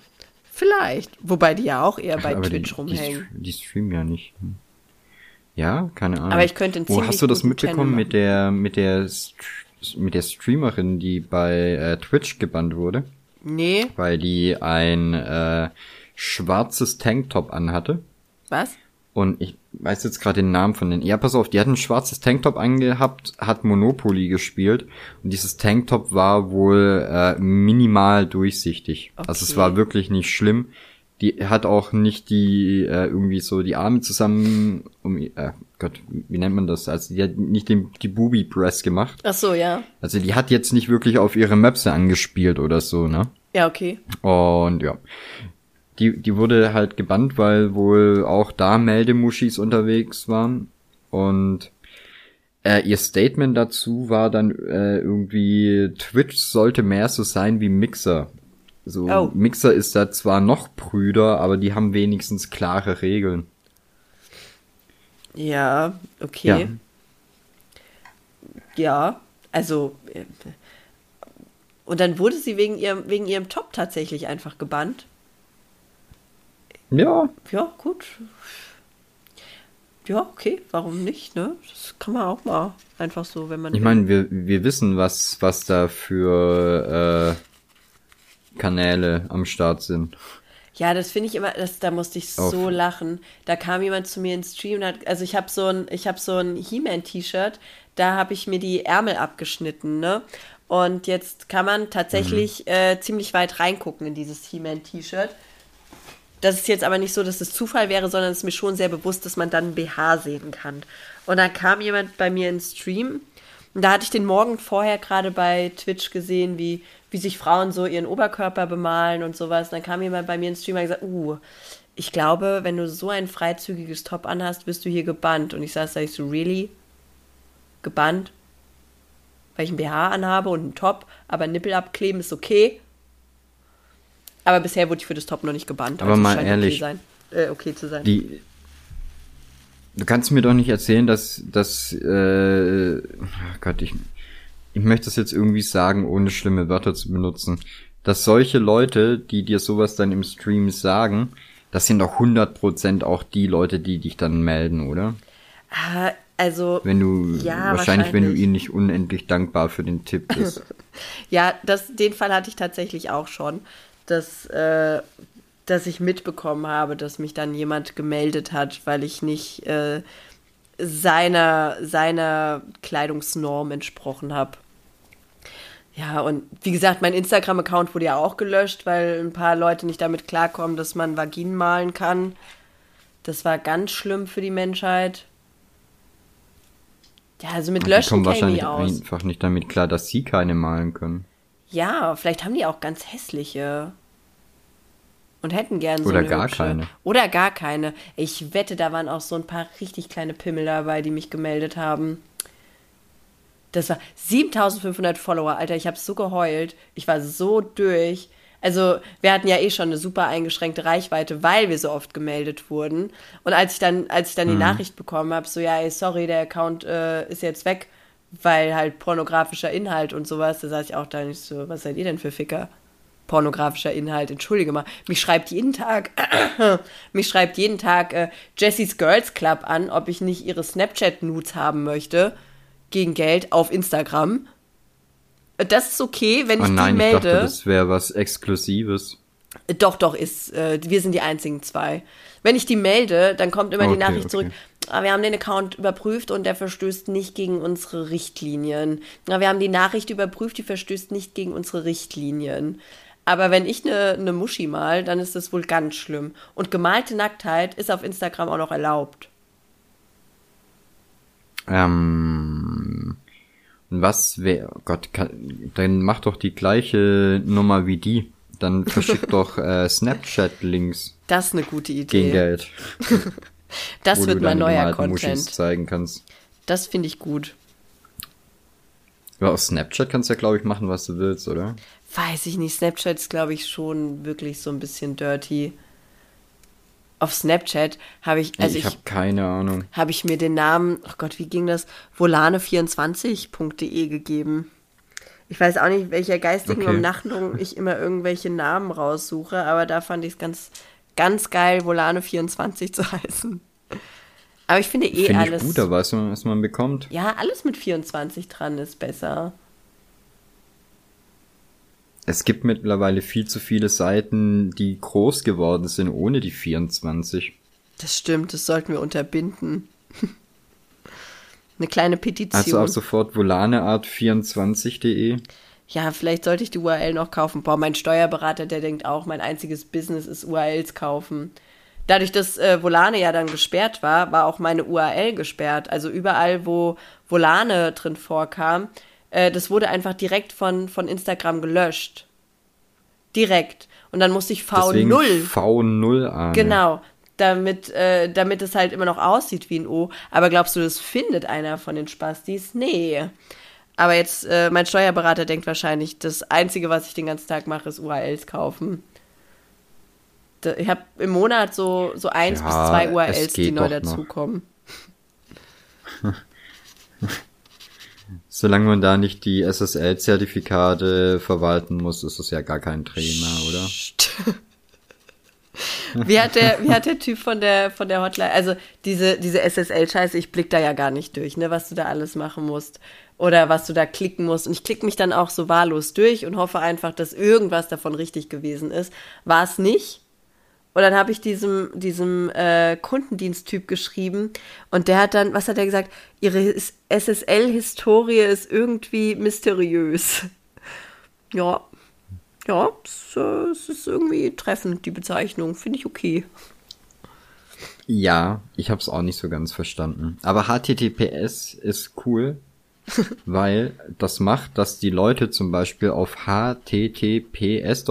Vielleicht. Wobei die ja auch eher bei Aber Twitch die, rumhängen. Die, die streamen ja nicht. Hm. Ja, keine Ahnung. Aber ich könnte einen Wo ziemlich hast du das mitbekommen mit der mit der mit der Streamerin, die bei äh, Twitch gebannt wurde, nee, weil die ein äh, schwarzes Tanktop anhatte? was? Und ich weiß jetzt gerade den Namen von den. Ja, pass auf, die hat ein schwarzes Tanktop angehabt, hat Monopoly gespielt und dieses Tanktop war wohl äh, minimal durchsichtig. Also es Okay. war wirklich nicht schlimm. Die hat auch nicht die äh, irgendwie so die Arme zusammen um äh, Gott, wie nennt man das? Also die hat nicht den, die Booby Press gemacht. Ach so, ja. Also die hat jetzt nicht wirklich auf ihre Möpse angespielt oder so, ne? Ja, okay. Und ja. Die, die wurde halt gebannt, weil wohl auch da Meldemuschis unterwegs waren. Und äh, ihr Statement dazu war dann äh, irgendwie, Twitch sollte mehr so sein wie Mixer. So, Oh. Mixer ist da zwar noch Brüder, aber die haben wenigstens klare Regeln. Ja, okay. Ja. Ja, also. äh, Und dann wurde sie wegen ihrem, wegen ihrem Top tatsächlich einfach gebannt. Ja, Ja, gut. Ja, okay, warum nicht, ne? Das kann man auch mal einfach so, wenn man. ich meine, wir, wir wissen, was, was da für äh, Kanäle am Start sind. Ja, das finde ich immer, das, da musste ich Auf. so lachen. Da kam jemand zu mir ins Stream und hat, also ich habe so ein, ich habe so ein He-Man-T-Shirt, da habe ich mir die Ärmel abgeschnitten, ne? Und jetzt kann man tatsächlich äh, ziemlich weit reingucken in dieses He-Man-T-Shirt. Das ist jetzt aber nicht so, dass es Zufall wäre, sondern es ist mir schon sehr bewusst, dass man dann BH sehen kann. Und dann kam jemand bei mir ins Stream und da hatte ich den Morgen vorher gerade bei Twitch gesehen, wie, wie sich Frauen so ihren Oberkörper bemalen und sowas. dann kam jemand bei mir ins Stream und hat gesagt, uh, ich glaube, wenn du so ein freizügiges Top anhast, wirst du hier gebannt. Und ich saß da, ich so, really? Gebannt? Weil ich ein BH anhabe und einen Top, aber Nippel abkleben ist okay. Aber bisher wurde ich für das Top noch nicht gebannt. Aber also mal ehrlich, Okay, äh, okay zu sein. Die. Du kannst mir doch nicht erzählen, dass, dass, äh, ach Gott, ich, ich möchte das jetzt irgendwie sagen, ohne schlimme Wörter zu benutzen, dass solche Leute, die dir sowas dann im Stream sagen, das sind doch 100% auch die Leute, die dich dann melden, oder? Ah, also, Wenn du, Ja, wahrscheinlich, wenn du wahrscheinlich. ihnen nicht unendlich dankbar für den Tipp bist. [LAUGHS] Ja, das, den Fall hatte ich tatsächlich auch schon, dass, äh, dass ich mitbekommen habe, dass mich dann jemand gemeldet hat, weil ich nicht äh, seiner, seiner Kleidungsnorm entsprochen habe. Ja, und wie gesagt, mein Instagram-Account wurde ja auch gelöscht, weil ein paar Leute nicht damit klarkommen, dass man Vaginen malen kann. Das war ganz schlimm für die Menschheit. Ja, also mit Löschen kommen kenne ich wahrscheinlich aus. einfach nicht damit klar, dass sie keine malen können. Ja, vielleicht haben die auch ganz hässliche. Und hätten gern so Oder eine gar hübsche. keine. Oder gar keine. Ich wette, da waren auch so ein paar richtig kleine Pimmel dabei, die mich gemeldet haben. Das war 7500 Follower, Alter. Ich habe so geheult. Ich war so durch. Also, wir hatten ja eh schon eine super eingeschränkte Reichweite, weil wir so oft gemeldet wurden. Und als ich dann, als ich dann die Nachricht bekommen habe, so, ja, ey, sorry, der Account äh, ist jetzt weg, weil halt pornografischer Inhalt und sowas, da saß ich auch da nicht so, was seid ihr denn für Ficker? Pornografischer Inhalt, entschuldige mal. Mich schreibt jeden Tag, [CLEARS THROAT] mich schreibt jeden Tag äh, Jessys Girls Club an, ob ich nicht ihre Snapchat-Nudes haben möchte, gegen Geld auf Instagram. Das ist okay, wenn ich Oh nein, die ich melde. dachte, das wäre was Exklusives. Doch, doch, ist, äh, wir sind die einzigen zwei. Wenn ich die melde, dann kommt immer die Okay, Nachricht okay. zurück, ah, wir haben den Account überprüft und der verstößt nicht gegen unsere Richtlinien. Ah, wir haben die Nachricht überprüft, die verstößt nicht gegen unsere Richtlinien. Aber wenn ich eine ne Muschi mal, dann ist das wohl ganz schlimm. Und gemalte Nacktheit ist auf Instagram auch noch erlaubt. Ähm, was wäre, Gott, kann, dann mach doch die gleiche Nummer wie die. Dann verschick [LAUGHS] doch äh, Snapchat-Links Das ist eine gute gegen Idee. Geld. [LAUGHS] Das wo wird mein neuer gemalten Muschis Content. zeigen kannst. Das finde ich gut. Ja, auf Snapchat kannst du ja, glaube ich, machen, was du willst, oder? Weiß ich nicht. Snapchat ist, glaube ich, schon wirklich so ein bisschen dirty. Auf Snapchat habe ich, also ich ich, habe keine Ahnung. habe ich mir den Namen, oh Gott, wie ging das? volane24.de gegeben. Ich weiß auch nicht, welcher geistigen Okay. Umnachtung ich immer irgendwelche Namen raussuche, aber da fand ich es ganz, ganz geil, Volane24 zu heißen. Aber ich finde eh Finde alles. ich gut, da weiß man, was man bekommt. ja, alles mit 24 dran ist besser. Es gibt mittlerweile viel zu viele Seiten, die groß geworden sind, ohne die 24. Das stimmt, das sollten wir unterbinden. [LAUGHS] Eine kleine Petition. Also ab sofort volaneart24.de. Ja, vielleicht sollte ich die URL noch kaufen. Boah, mein Steuerberater, der denkt auch, mein einziges Business ist URLs kaufen. Dadurch, dass äh, Volane ja dann gesperrt war, war auch meine URL gesperrt. Also überall, wo Volane drin vorkam, äh, das wurde einfach direkt von, von Instagram gelöscht. Direkt. Und dann musste ich Deswegen V0 V0 an. Genau, damit, äh, damit es halt immer noch aussieht wie ein O. Aber glaubst du, das findet einer von den Spastis? Nee. Aber jetzt, äh, mein Steuerberater denkt wahrscheinlich, das Einzige, was ich den ganzen Tag mache, ist URLs kaufen. Da, ich habe im Monat so, so eins Ja, bis zwei URLs, die neu dazukommen. [LAUGHS] Solange man da nicht die SSL-Zertifikate verwalten muss, ist es ja gar kein Thema, oder? Wie hat der, wie hat der Typ von der, von der Hotline, also diese, diese SSL-Scheiße, ich blick da ja gar nicht durch, ne, was du da alles machen musst oder was du da klicken musst. Und ich klicke mich dann auch so wahllos durch und hoffe einfach, dass irgendwas davon richtig gewesen ist. War es nicht. Und dann habe ich diesem, diesem äh, Kundendiensttyp geschrieben und der hat dann, was hat er gesagt? Ihre His- SSL-Historie ist irgendwie mysteriös. Ja, ja, es, äh, es ist irgendwie treffend, die Bezeichnung. Finde ich okay. Ja, ich habe es auch nicht so ganz verstanden. Aber HTTPS ist cool, [LAUGHS] weil das macht, dass die Leute zum Beispiel auf https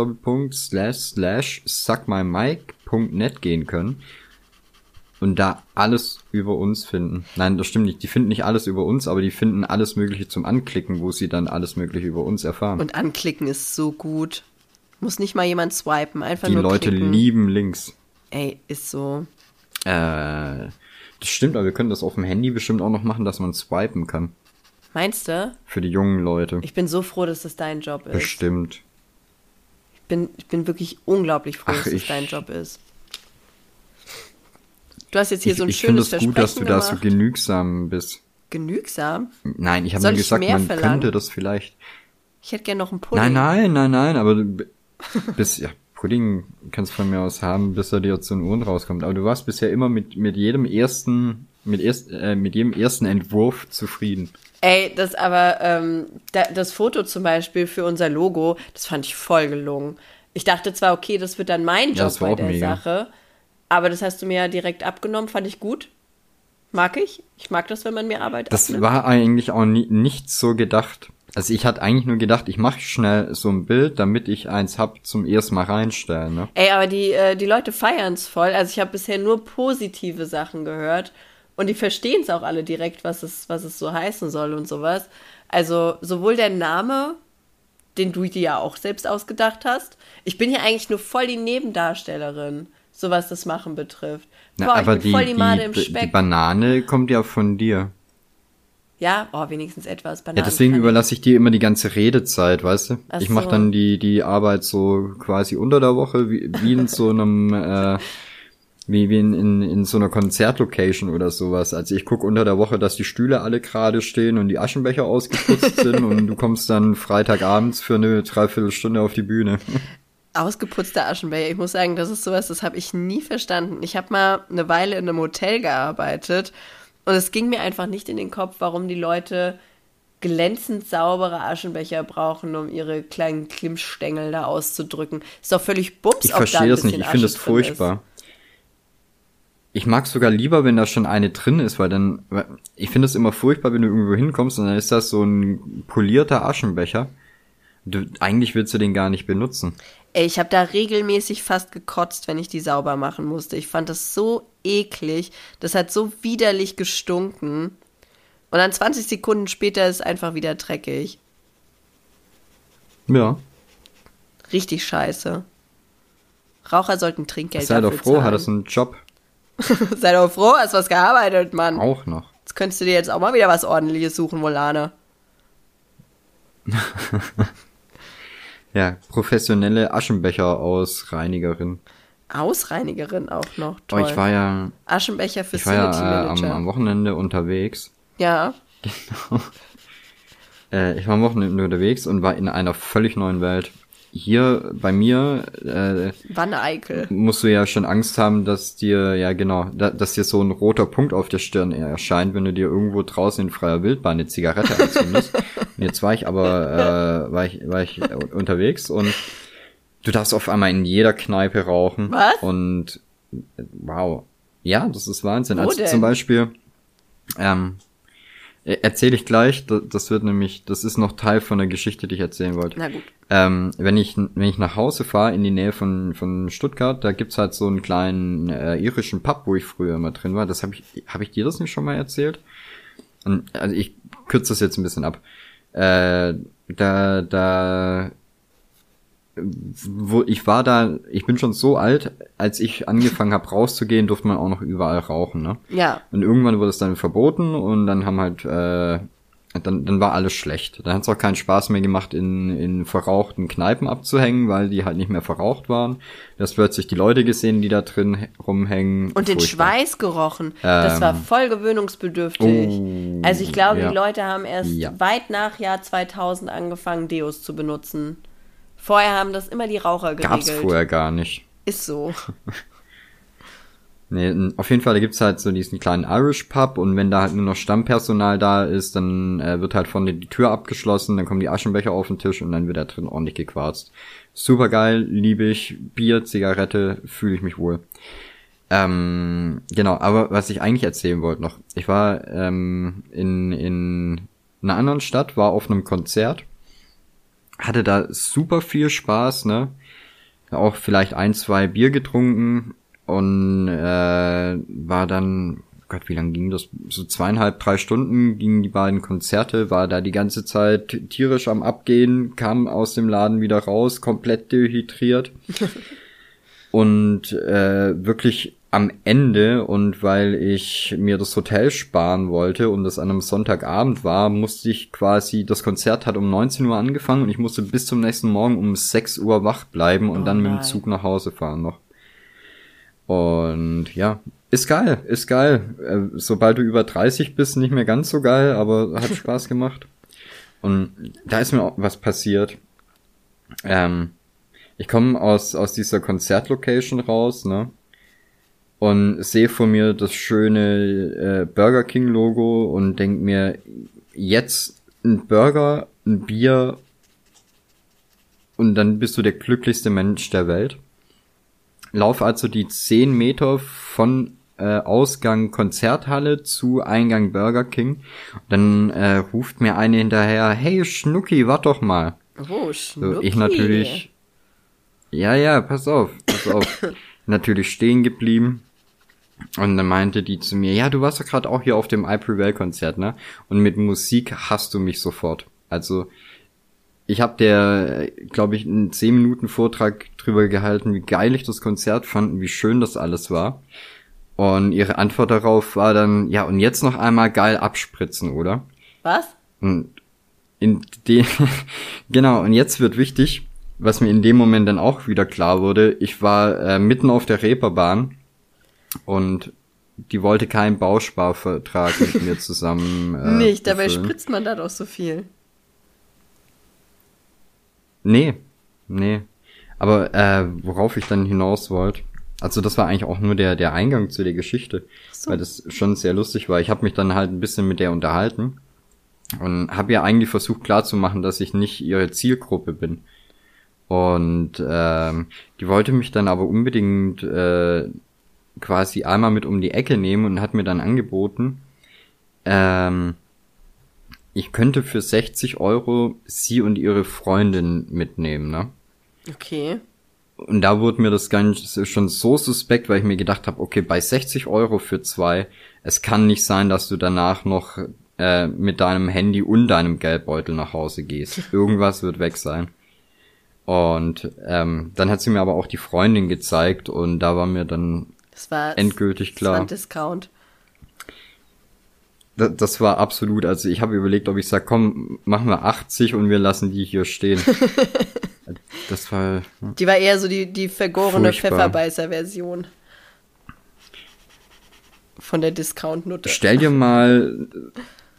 suckmymic.net gehen können und da alles über uns finden. Nein, das stimmt nicht. Die finden nicht alles über uns, aber die finden alles Mögliche zum Anklicken, wo sie dann alles Mögliche über uns erfahren. Und anklicken ist so gut. Muss nicht mal jemand swipen, einfach die nur Leute klicken. lieben Links. Ey, ist so. Äh, das stimmt, aber wir können das auf dem Handy bestimmt auch noch machen, dass man swipen kann. Meinst du? Für die jungen Leute. Ich bin so froh, dass das dein Job ist. Bestimmt. Ich bin, ich bin wirklich unglaublich froh, Ach, dass es ich- dein Job ist. Du hast jetzt hier Ich, so ein ich finde schönes es gut, dass du Versprechen da so gemacht. genügsam bist. Genügsam? Nein, ich habe nur ich gesagt, man verlangen? könnte das vielleicht. Ich hätte gern noch einen Pudding. Nein, nein, nein, nein, aber du [LAUGHS] bist, ja, Pudding kannst von mir aus haben, bis er dir zu den Ohren rauskommt. Aber du warst bisher immer mit, mit jedem ersten, mit erst, äh, mit jedem ersten Entwurf zufrieden. Ey, das aber, ähm, da, das Foto zum Beispiel für unser Logo, das fand ich voll gelungen. Ich dachte zwar, okay, das wird dann mein Job Ja, das war bei auch der mega. Sache, aber das hast du mir ja direkt abgenommen, fand ich gut. Mag ich. Ich mag das, wenn man mir Arbeit Das abnimmt. war eigentlich auch nie, nicht so gedacht. Also ich hatte eigentlich nur gedacht, ich mache schnell so ein Bild, damit ich eins hab zum ersten Mal reinstellen. Ne? Ey, aber die, äh, die Leute feiern es voll. Also ich habe bisher nur positive Sachen gehört und die verstehen es auch alle direkt, was es, was es so heißen soll und sowas. Also sowohl der Name, den du dir ja auch selbst ausgedacht hast. Ich bin ja eigentlich nur voll die Nebendarstellerin, so was das Machen betrifft. Na, Boah, aber die, voll die Made im die, die. Banane kommt ja von dir. ja, oh, wenigstens etwas Ja, Bananen. deswegen überlasse ich dir immer die ganze Redezeit, weißt du? Ach ich mache so. dann die die Arbeit so quasi unter der Woche, wie, wie in so einem [LAUGHS] äh, wie, wie in, in, in so einer Konzertlocation oder sowas. Also ich guck unter der Woche, dass die Stühle alle gerade stehen und die Aschenbecher ausgeputzt [LAUGHS] sind und du kommst dann Freitagabends für eine Dreiviertelstunde auf die Bühne. Ausgeputzter Aschenbecher. Ich muss sagen, das ist sowas, das habe ich nie verstanden. Ich habe mal eine Weile in einem Hotel gearbeitet und es ging mir einfach nicht in den Kopf, warum die Leute glänzend saubere Aschenbecher brauchen, um ihre kleinen Klimmstängel da auszudrücken. Ist doch völlig bums, Ich verstehe das nicht. Ich finde das drin ist. furchtbar. Ich mag sogar lieber, wenn da schon eine drin ist, weil dann, ich finde es immer furchtbar, wenn du irgendwo hinkommst und dann ist das so ein polierter Aschenbecher Du, eigentlich willst du den gar nicht benutzen. Ey, ich habe da regelmäßig fast gekotzt, wenn ich die sauber machen musste. Ich fand das so eklig. Das hat so widerlich gestunken. Und dann 20 Sekunden später ist es einfach wieder dreckig. Ja. Richtig scheiße. Raucher sollten Trinkgeld Sei doch froh, zahlen. hat das einen Job. [LAUGHS] Sei doch froh, hast was gearbeitet, Mann. Auch noch. Jetzt könntest du dir jetzt auch mal wieder was ordentliches suchen, Volane. [LAUGHS] Ja, professionelle Aschenbecher-Ausreinigerin. Ausreinigerin auch noch. Oh, Toll. ich war ja, Aschenbecher ich war ja Facility äh, am, am Wochenende unterwegs. ja. [LAUGHS] Äh, ich war am Wochenende unterwegs und war in einer völlig neuen Welt. Hier bei mir äh, Wanne Eickel. musst du ja schon Angst haben, dass dir, ja genau, da, dass dir so ein roter Punkt auf der Stirn erscheint, wenn du dir irgendwo draußen in freier Wildbahn eine Zigarette anzündest. Und [LAUGHS] jetzt war ich aber, äh, war ich, war ich unterwegs und du darfst auf einmal in jeder Kneipe rauchen. Was? Und äh, wow. Ja, das ist Wahnsinn. Wo also denn? zum Beispiel, ähm, erzähle ich gleich, das, das wird nämlich, das ist noch Teil von der Geschichte, die ich erzählen wollte. Na gut. Ähm, wenn ich wenn ich nach Hause fahre in die Nähe von von Stuttgart, da gibt's halt so einen kleinen äh, irischen Pub, wo ich früher immer drin war. Das habe ich habe ich dir das nicht schon mal erzählt? Und, also ich kürze das jetzt ein bisschen ab. Äh, da da wo ich war da, ich bin schon so alt, als ich angefangen habe rauszugehen, durfte man auch noch überall rauchen, ne? Ja. Und irgendwann wurde es dann verboten und dann haben halt, äh, dann, dann war alles schlecht. Dann hat es auch keinen Spaß mehr gemacht, in, in verrauchten Kneipen abzuhängen, weil die halt nicht mehr verraucht waren. Du hast plötzlich die Leute gesehen, die da drin rumhängen. Und den. Schweiß gerochen. das Ähm. war voll gewöhnungsbedürftig. Oh, also ich glaube, ja. die Leute haben erst Ja. weit nach Jahr 2000 angefangen, Deos zu benutzen. Vorher haben das immer die Raucher geregelt. Gab's vorher gar nicht. Ist so. [LAUGHS] Nee, auf jeden Fall, da gibt's halt so diesen kleinen Irish Pub und wenn da halt nur noch Stammpersonal da ist, dann äh, wird halt vorne die Tür abgeschlossen, dann kommen die Aschenbecher auf den Tisch und dann wird da drin ordentlich gequarzt. Super geil, liebe ich. Bier, Zigarette, fühle ich mich wohl. Ähm, genau, aber was ich eigentlich erzählen wollte noch, ich war ähm, in, in einer anderen Stadt, war auf einem Konzert, hatte da super viel Spaß, ne? Auch vielleicht ein, zwei Bier getrunken und äh, war dann, Gott, wie lang ging das? So zweieinhalb, drei Stunden gingen die beiden Konzerte, war da die ganze Zeit tierisch am Abgehen, kam aus dem Laden wieder raus, komplett dehydriert. [LAUGHS] und äh, wirklich am Ende und weil ich mir das Hotel sparen wollte und das an einem Sonntagabend war, musste ich quasi, das Konzert hat um 19 Uhr angefangen und ich musste bis zum nächsten Morgen um 6 Uhr wach bleiben und Oh dann mit dem nein. Zug nach Hause fahren noch. Und ja, ist geil, ist geil. Äh, sobald du über 30 bist, nicht mehr ganz so geil, aber hat [LAUGHS] Spaß gemacht. Und da ist mir auch was passiert. Ähm, ich komme aus, aus dieser Konzertlocation raus, ne? Und sehe vor mir das schöne äh, Burger King Logo und denk mir, jetzt ein Burger, ein Bier und dann bist du der glücklichste Mensch der Welt. Lauf also die 10 Meter von äh, Ausgang Konzerthalle zu Eingang Burger King. Dann äh, ruft mir eine hinterher, hey Schnucki, wart doch mal. Oh, So, Schnucki. ich natürlich. Ja, ja, pass auf, pass auf. [COUGHS] natürlich stehen geblieben. Und dann meinte die zu mir, ja, du warst doch gerade auch hier auf dem I Prevail Konzert, ne? Und mit Musik hast du mich sofort. Also, ich habe der, glaube ich, einen 10 Minuten Vortrag drüber gehalten, wie geil ich das Konzert fand und wie schön das alles war. Und ihre Antwort darauf war dann, ja, und jetzt noch einmal geil abspritzen, oder? Was? Und in dem, [LAUGHS] genau, und jetzt wird wichtig, was mir in dem Moment dann auch wieder klar wurde, ich war äh, mitten auf der Reeperbahn und die wollte keinen Bausparvertrag mit mir zusammen. [LAUGHS] Äh, Nicht, dabei befüllen. spritzt man da doch so viel. Nee, nee. Aber äh, worauf ich dann hinaus wollte, also das war eigentlich auch nur der, der Eingang zu der Geschichte, so. weil das schon sehr lustig war. Ich habe mich dann halt ein bisschen mit der unterhalten und habe ja eigentlich versucht klarzumachen, dass ich nicht ihre Zielgruppe bin. Und ähm, die wollte mich dann aber unbedingt äh, quasi einmal mit um die Ecke nehmen und hat mir dann angeboten, ähm, ich könnte für 60 Euro sie und ihre Freundin mitnehmen, ne? Okay. Und da wurde mir das Ganze schon so suspekt, weil ich mir gedacht habe, okay, bei 60 Euro für zwei, es kann nicht sein, dass du danach noch äh, mit deinem Handy und deinem Geldbeutel nach Hause gehst. [LAUGHS] Irgendwas wird weg sein. Und ähm, dann hat sie mir aber auch die Freundin gezeigt und da war mir dann Das war endgültig Das war klar. ein Discount. Das, das war absolut, also ich habe überlegt, ob ich sage, komm, machen wir 80 und wir lassen die hier stehen. [LAUGHS] das war Die war eher so die, die vergorene. Pfefferbeißer-Version. Von der Discount-Nutte. Stell dir mal,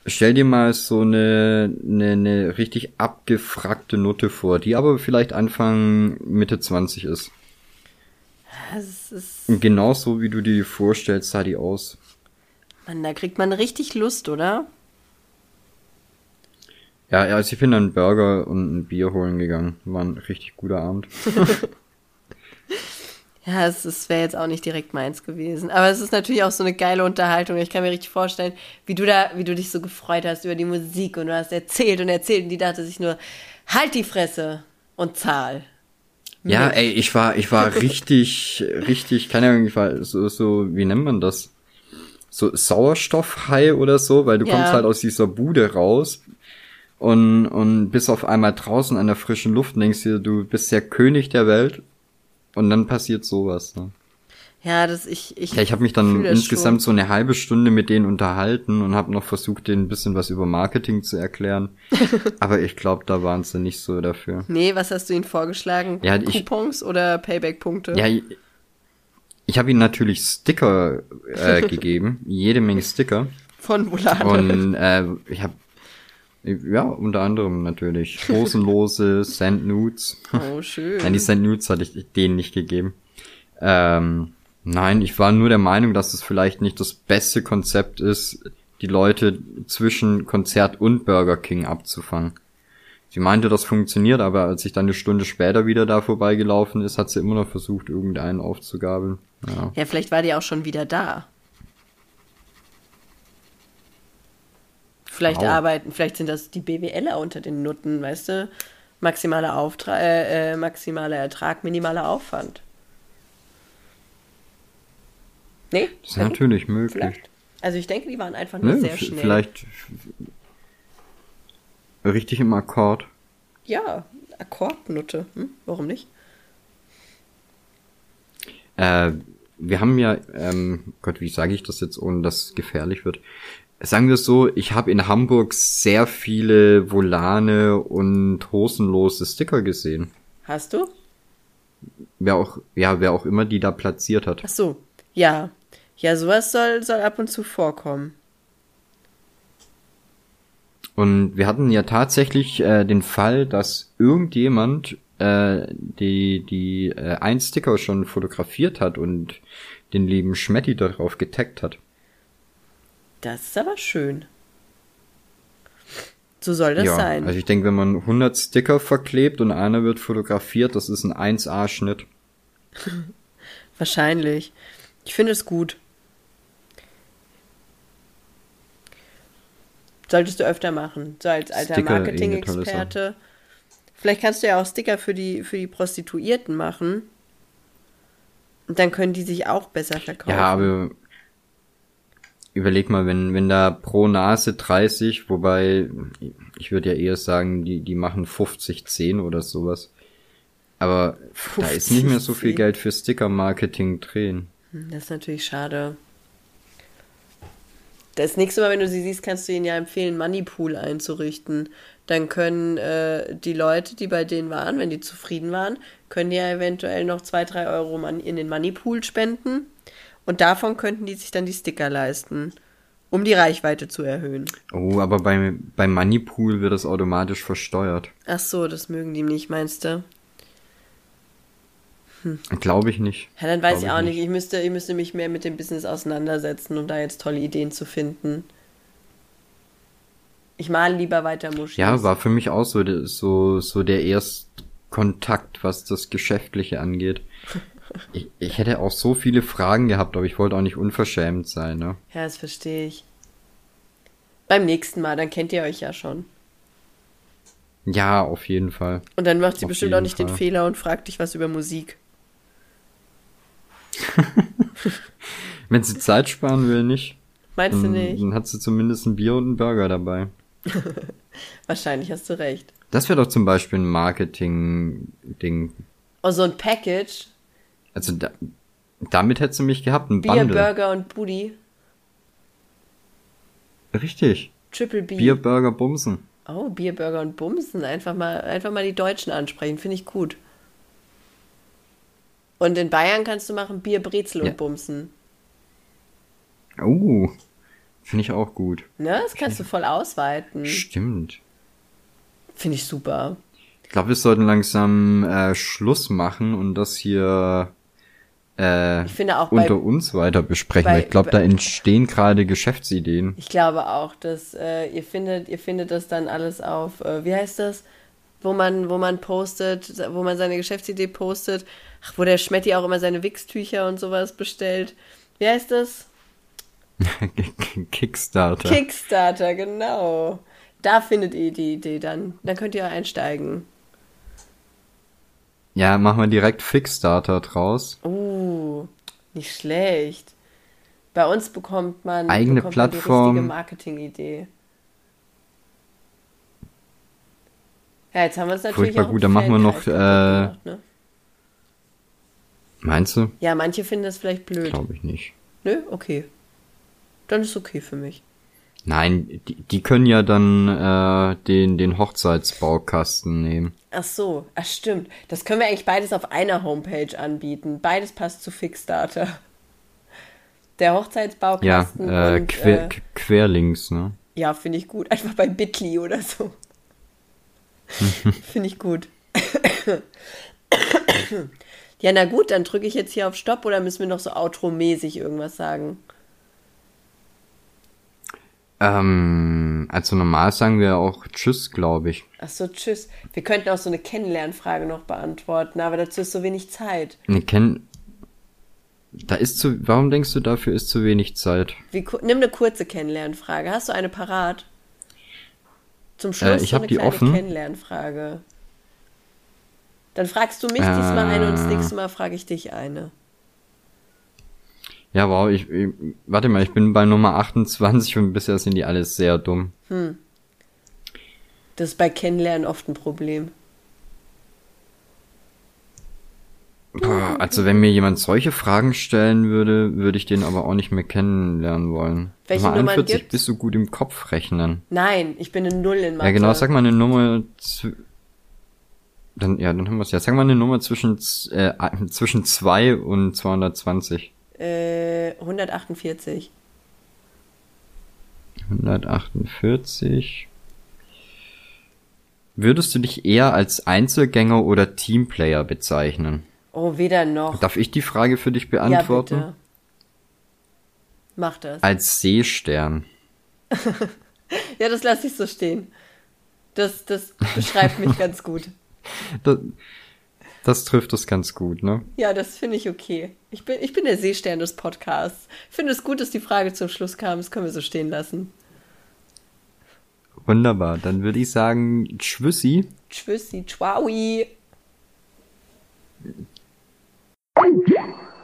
stell dir mal so eine, eine, eine richtig abgefragte Nutte vor, die aber vielleicht Anfang Mitte 20 ist. Das ist, genauso wie du dir die vorstellst, sah die aus. Mann, da kriegt man richtig Lust, oder? Ja, also ich bin dann einen Burger und ein Bier holen gegangen. War ein richtig guter Abend. [LAUGHS] Ja, es, es wäre jetzt auch nicht direkt meins gewesen. Aber es ist natürlich auch so eine geile Unterhaltung. Ich kann mir richtig vorstellen, wie du da, wie du dich so gefreut hast über die Musik und du hast erzählt und erzählt und die dachte sich nur, halt die Fresse und zahl. Ja, ey, ich war, ich war richtig, richtig, keine Ahnung, ich war so, so, wie nennt man das? So Sauerstoffhai oder so, weil du Ja. kommst halt aus dieser Bude raus und, und bist auf einmal draußen an der frischen Luft und denkst dir, du bist der König der Welt und dann passiert sowas, ne? Ja, das ich ich Ja, ich habe mich dann insgesamt so eine halbe Stunde mit denen unterhalten und habe noch versucht, denen ein bisschen was über Marketing zu erklären. [LAUGHS] Aber ich glaube, da waren sie nicht so dafür. schon. Nee, was hast du ihnen vorgeschlagen? Ja, ich- Coupons oder Payback-Punkte? Ja, ich, ich habe ihnen natürlich Sticker äh, [LAUGHS] gegeben, jede Menge Sticker. Von Volane. Und äh, ich habe ja unter anderem natürlich hosenlose [LAUGHS] Sand Nudes. Oh, schön. Nein, die Sand Nudes hatte ich denen nicht gegeben. Ähm, nein, ich war nur der Meinung, dass es vielleicht nicht das beste Konzept ist, die Leute zwischen Konzert und Burger King abzufangen. Sie meinte, das funktioniert, aber als ich dann eine Stunde später wieder da vorbeigelaufen ist, hat sie immer noch versucht, irgendeinen aufzugabeln. Ja. Ja, vielleicht war die auch schon wieder da. Vielleicht Au. arbeiten, vielleicht sind das die BWLer unter den Nutten, weißt du? Maximaler Auftrag, äh, äh, maximaler Ertrag, minimaler Aufwand. Nee? Das ist natürlich möglich. Vielleicht. Also ich denke, die waren einfach nur Ne, sehr schnell. vielleicht richtig im Akkord. Ja, Akkordnutte. Hm? Warum nicht? Äh, wir haben ja, ähm, Gott, wie sage ich das jetzt, ohne dass es gefährlich wird? Sagen wir es so, ich habe in Hamburg sehr viele Volane und hosenlose Sticker gesehen. Hast du? Wer auch, ja, wer auch immer die da platziert hat. Ach so. Ja. Ja, sowas soll, soll ab und zu vorkommen. Und wir hatten ja tatsächlich äh, den Fall, dass irgendjemand äh, die, die äh, ein Sticker schon fotografiert hat und den lieben Schmetti darauf getaggt hat. Das ist aber schön. So soll das ja, sein. also ich denke, wenn man 100 Sticker verklebt und einer wird fotografiert, das ist ein 1A-Schnitt. [LAUGHS] Wahrscheinlich. Ich finde es gut. Solltest du öfter machen, so als alter Marketing-Experte. Vielleicht kannst du ja auch Sticker für die, für die Prostituierten machen. Und dann können die sich auch besser verkaufen. Ja, aber überleg mal, wenn, wenn da pro Nase 30, wobei ich würde ja eher sagen, die, die machen 50, 10 oder sowas. Aber da ist nicht mehr so 50, viel 10. Geld für Sticker-Marketing drehen. Hm, Das ist natürlich schade. Das nächste Mal, wenn du sie siehst, kannst du ihnen ja empfehlen, Moneypool einzurichten. Dann können äh, die Leute, die bei denen waren, wenn die zufrieden waren, können ja eventuell noch zwei, drei Euro in den Moneypool spenden. Und davon könnten die sich dann die Sticker leisten, um die Reichweite zu erhöhen. Oh, aber bei, bei Moneypool wird das automatisch versteuert. Ach so, das mögen die nicht, meinst du? Glaube ich nicht. Ja, dann weiß Glaub ich auch nicht. Ich müsste, ich müsste mich mehr mit dem Business auseinandersetzen, um da jetzt tolle Ideen zu finden. Ich male lieber weiter Muschis. Ja, war für mich auch so, der- so, so der Erstkontakt, was das Geschäftliche angeht. [LAUGHS] Ich, ich hätte auch so viele Fragen gehabt, aber ich wollte auch nicht unverschämt sein, ne? Ja, das verstehe ich. Beim nächsten Mal, dann kennt ihr euch ja schon. Ja, auf jeden Fall. Und dann macht sie Auf bestimmt auch nicht den Fall. Fehler und fragt dich was über Musik. [LAUGHS] Wenn sie Zeit sparen will, nicht. Meinst du Dann, nicht? dann hat sie zumindest ein Bier und einen Burger dabei. [LAUGHS] Wahrscheinlich hast du recht. Das wäre doch zum Beispiel ein Marketing-Ding. Oh, so ein Package. Also da, damit hättest du mich gehabt, ein Bier, Bundle. Burger und Booty. Richtig. Triple B. Bier, Burger, Bumsen. Oh, Bier, Burger und Bumsen. Einfach mal, einfach mal die Deutschen ansprechen. Finde ich gut. Und in Bayern kannst du machen Bier, Brezel Ja. und Bumsen. Oh, finde ich auch gut. Ne? Das kannst du voll ausweiten. Stimmt. Finde ich super. Ich glaube, wir sollten langsam äh, Schluss machen und das hier äh, Ich finde auch bei, unter uns weiter besprechen. bei- ich glaube, da entstehen gerade Geschäftsideen. ich glaube auch, dass äh, ihr findet, ihr findet das dann alles auf, äh, wie heißt das? Wo man, wo man postet, wo man seine Geschäftsidee postet, ach, wo der Schmetti auch immer seine Wichstücher und sowas bestellt. Wie heißt das? [LAUGHS] Kickstarter. Kickstarter, genau. Da findet ihr die Idee dann. Dann könnt ihr einsteigen. ja, machen wir direkt Fixstarter draus. Uh, nicht schlecht. Bei uns bekommt man, Eigene bekommt man die Plattform. richtige Marketingidee. Ja, jetzt haben wir uns natürlich Furchtbar auch gut, dann machen wir noch, äh, gemacht, ne? Meinst du? Ja, manche finden das vielleicht blöd. Glaube ich nicht. Nö, okay. Dann ist okay für mich. Nein, die, die können ja dann äh, den, den Hochzeitsbaukasten nehmen. Ach so, ach stimmt. Das können wir eigentlich beides auf einer Homepage anbieten. Beides passt zu Fixstarter. Der Ja, Hochzeitsbaukasten äh, und quer, äh, qu- querlinks, ne? Ja, finde ich gut. Einfach bei Bitly oder so. [LAUGHS] finde ich gut. [COUGHS] ja, na gut, dann drücke ich jetzt hier auf Stopp oder müssen wir noch so outro-mäßig irgendwas sagen? Ähm, also normal sagen wir auch Tschüss, glaube ich. Ach so, tschüss. Wir könnten auch so eine Kennenlernfrage noch beantworten, aber dazu ist so wenig Zeit. Ne, kenn. Da ist zu. Warum denkst du, dafür ist zu wenig Zeit? Wie, nimm eine kurze Kennenlernfrage. Hast du eine parat? Zum Schluss Äh, ich so eine die kleine offen. Kennenlernfrage. Dann fragst du mich diesmal eine und das Äh. nächste Mal frage ich dich eine. Ja, wow, ich, ich. Warte mal, ich bin bei Nummer 28 und bisher sind die alles sehr dumm. Das ist bei Kennenlernen oft ein Problem. Boah, also wenn mir jemand solche Fragen stellen würde, würde ich den aber auch nicht mehr kennenlernen wollen. Welche Nummer Nummern 41, gibt's? bist du gut im Kopf rechnen? Nein, ich bin eine Null in Mathe. Ja, genau, sag mal eine Nummer. zw- Dann, ja, dann haben wir es ja. Sag mal eine Nummer zwischen, äh, [LAUGHS] zwischen 2 und 220. Äh, 148. 148. Würdest du dich eher als Einzelgänger oder Teamplayer bezeichnen? Oh, weder noch. Darf ich die Frage für dich ja, beantworten? bitte. Mach das. Als Seestern. [LAUGHS] Ja, das lasse ich so stehen. Das, das beschreibt mich ganz gut. [LAUGHS] Das, das trifft es ganz gut, ne? Ja, das finde ich okay. Ich bin, ich bin der Seestern des Podcasts. Ich finde es gut, dass die Frage zum Schluss kam. Das können wir so stehen lassen. Wunderbar. Dann würde ich sagen, Tschüssi. Tschüssi, tschaui. Thank you.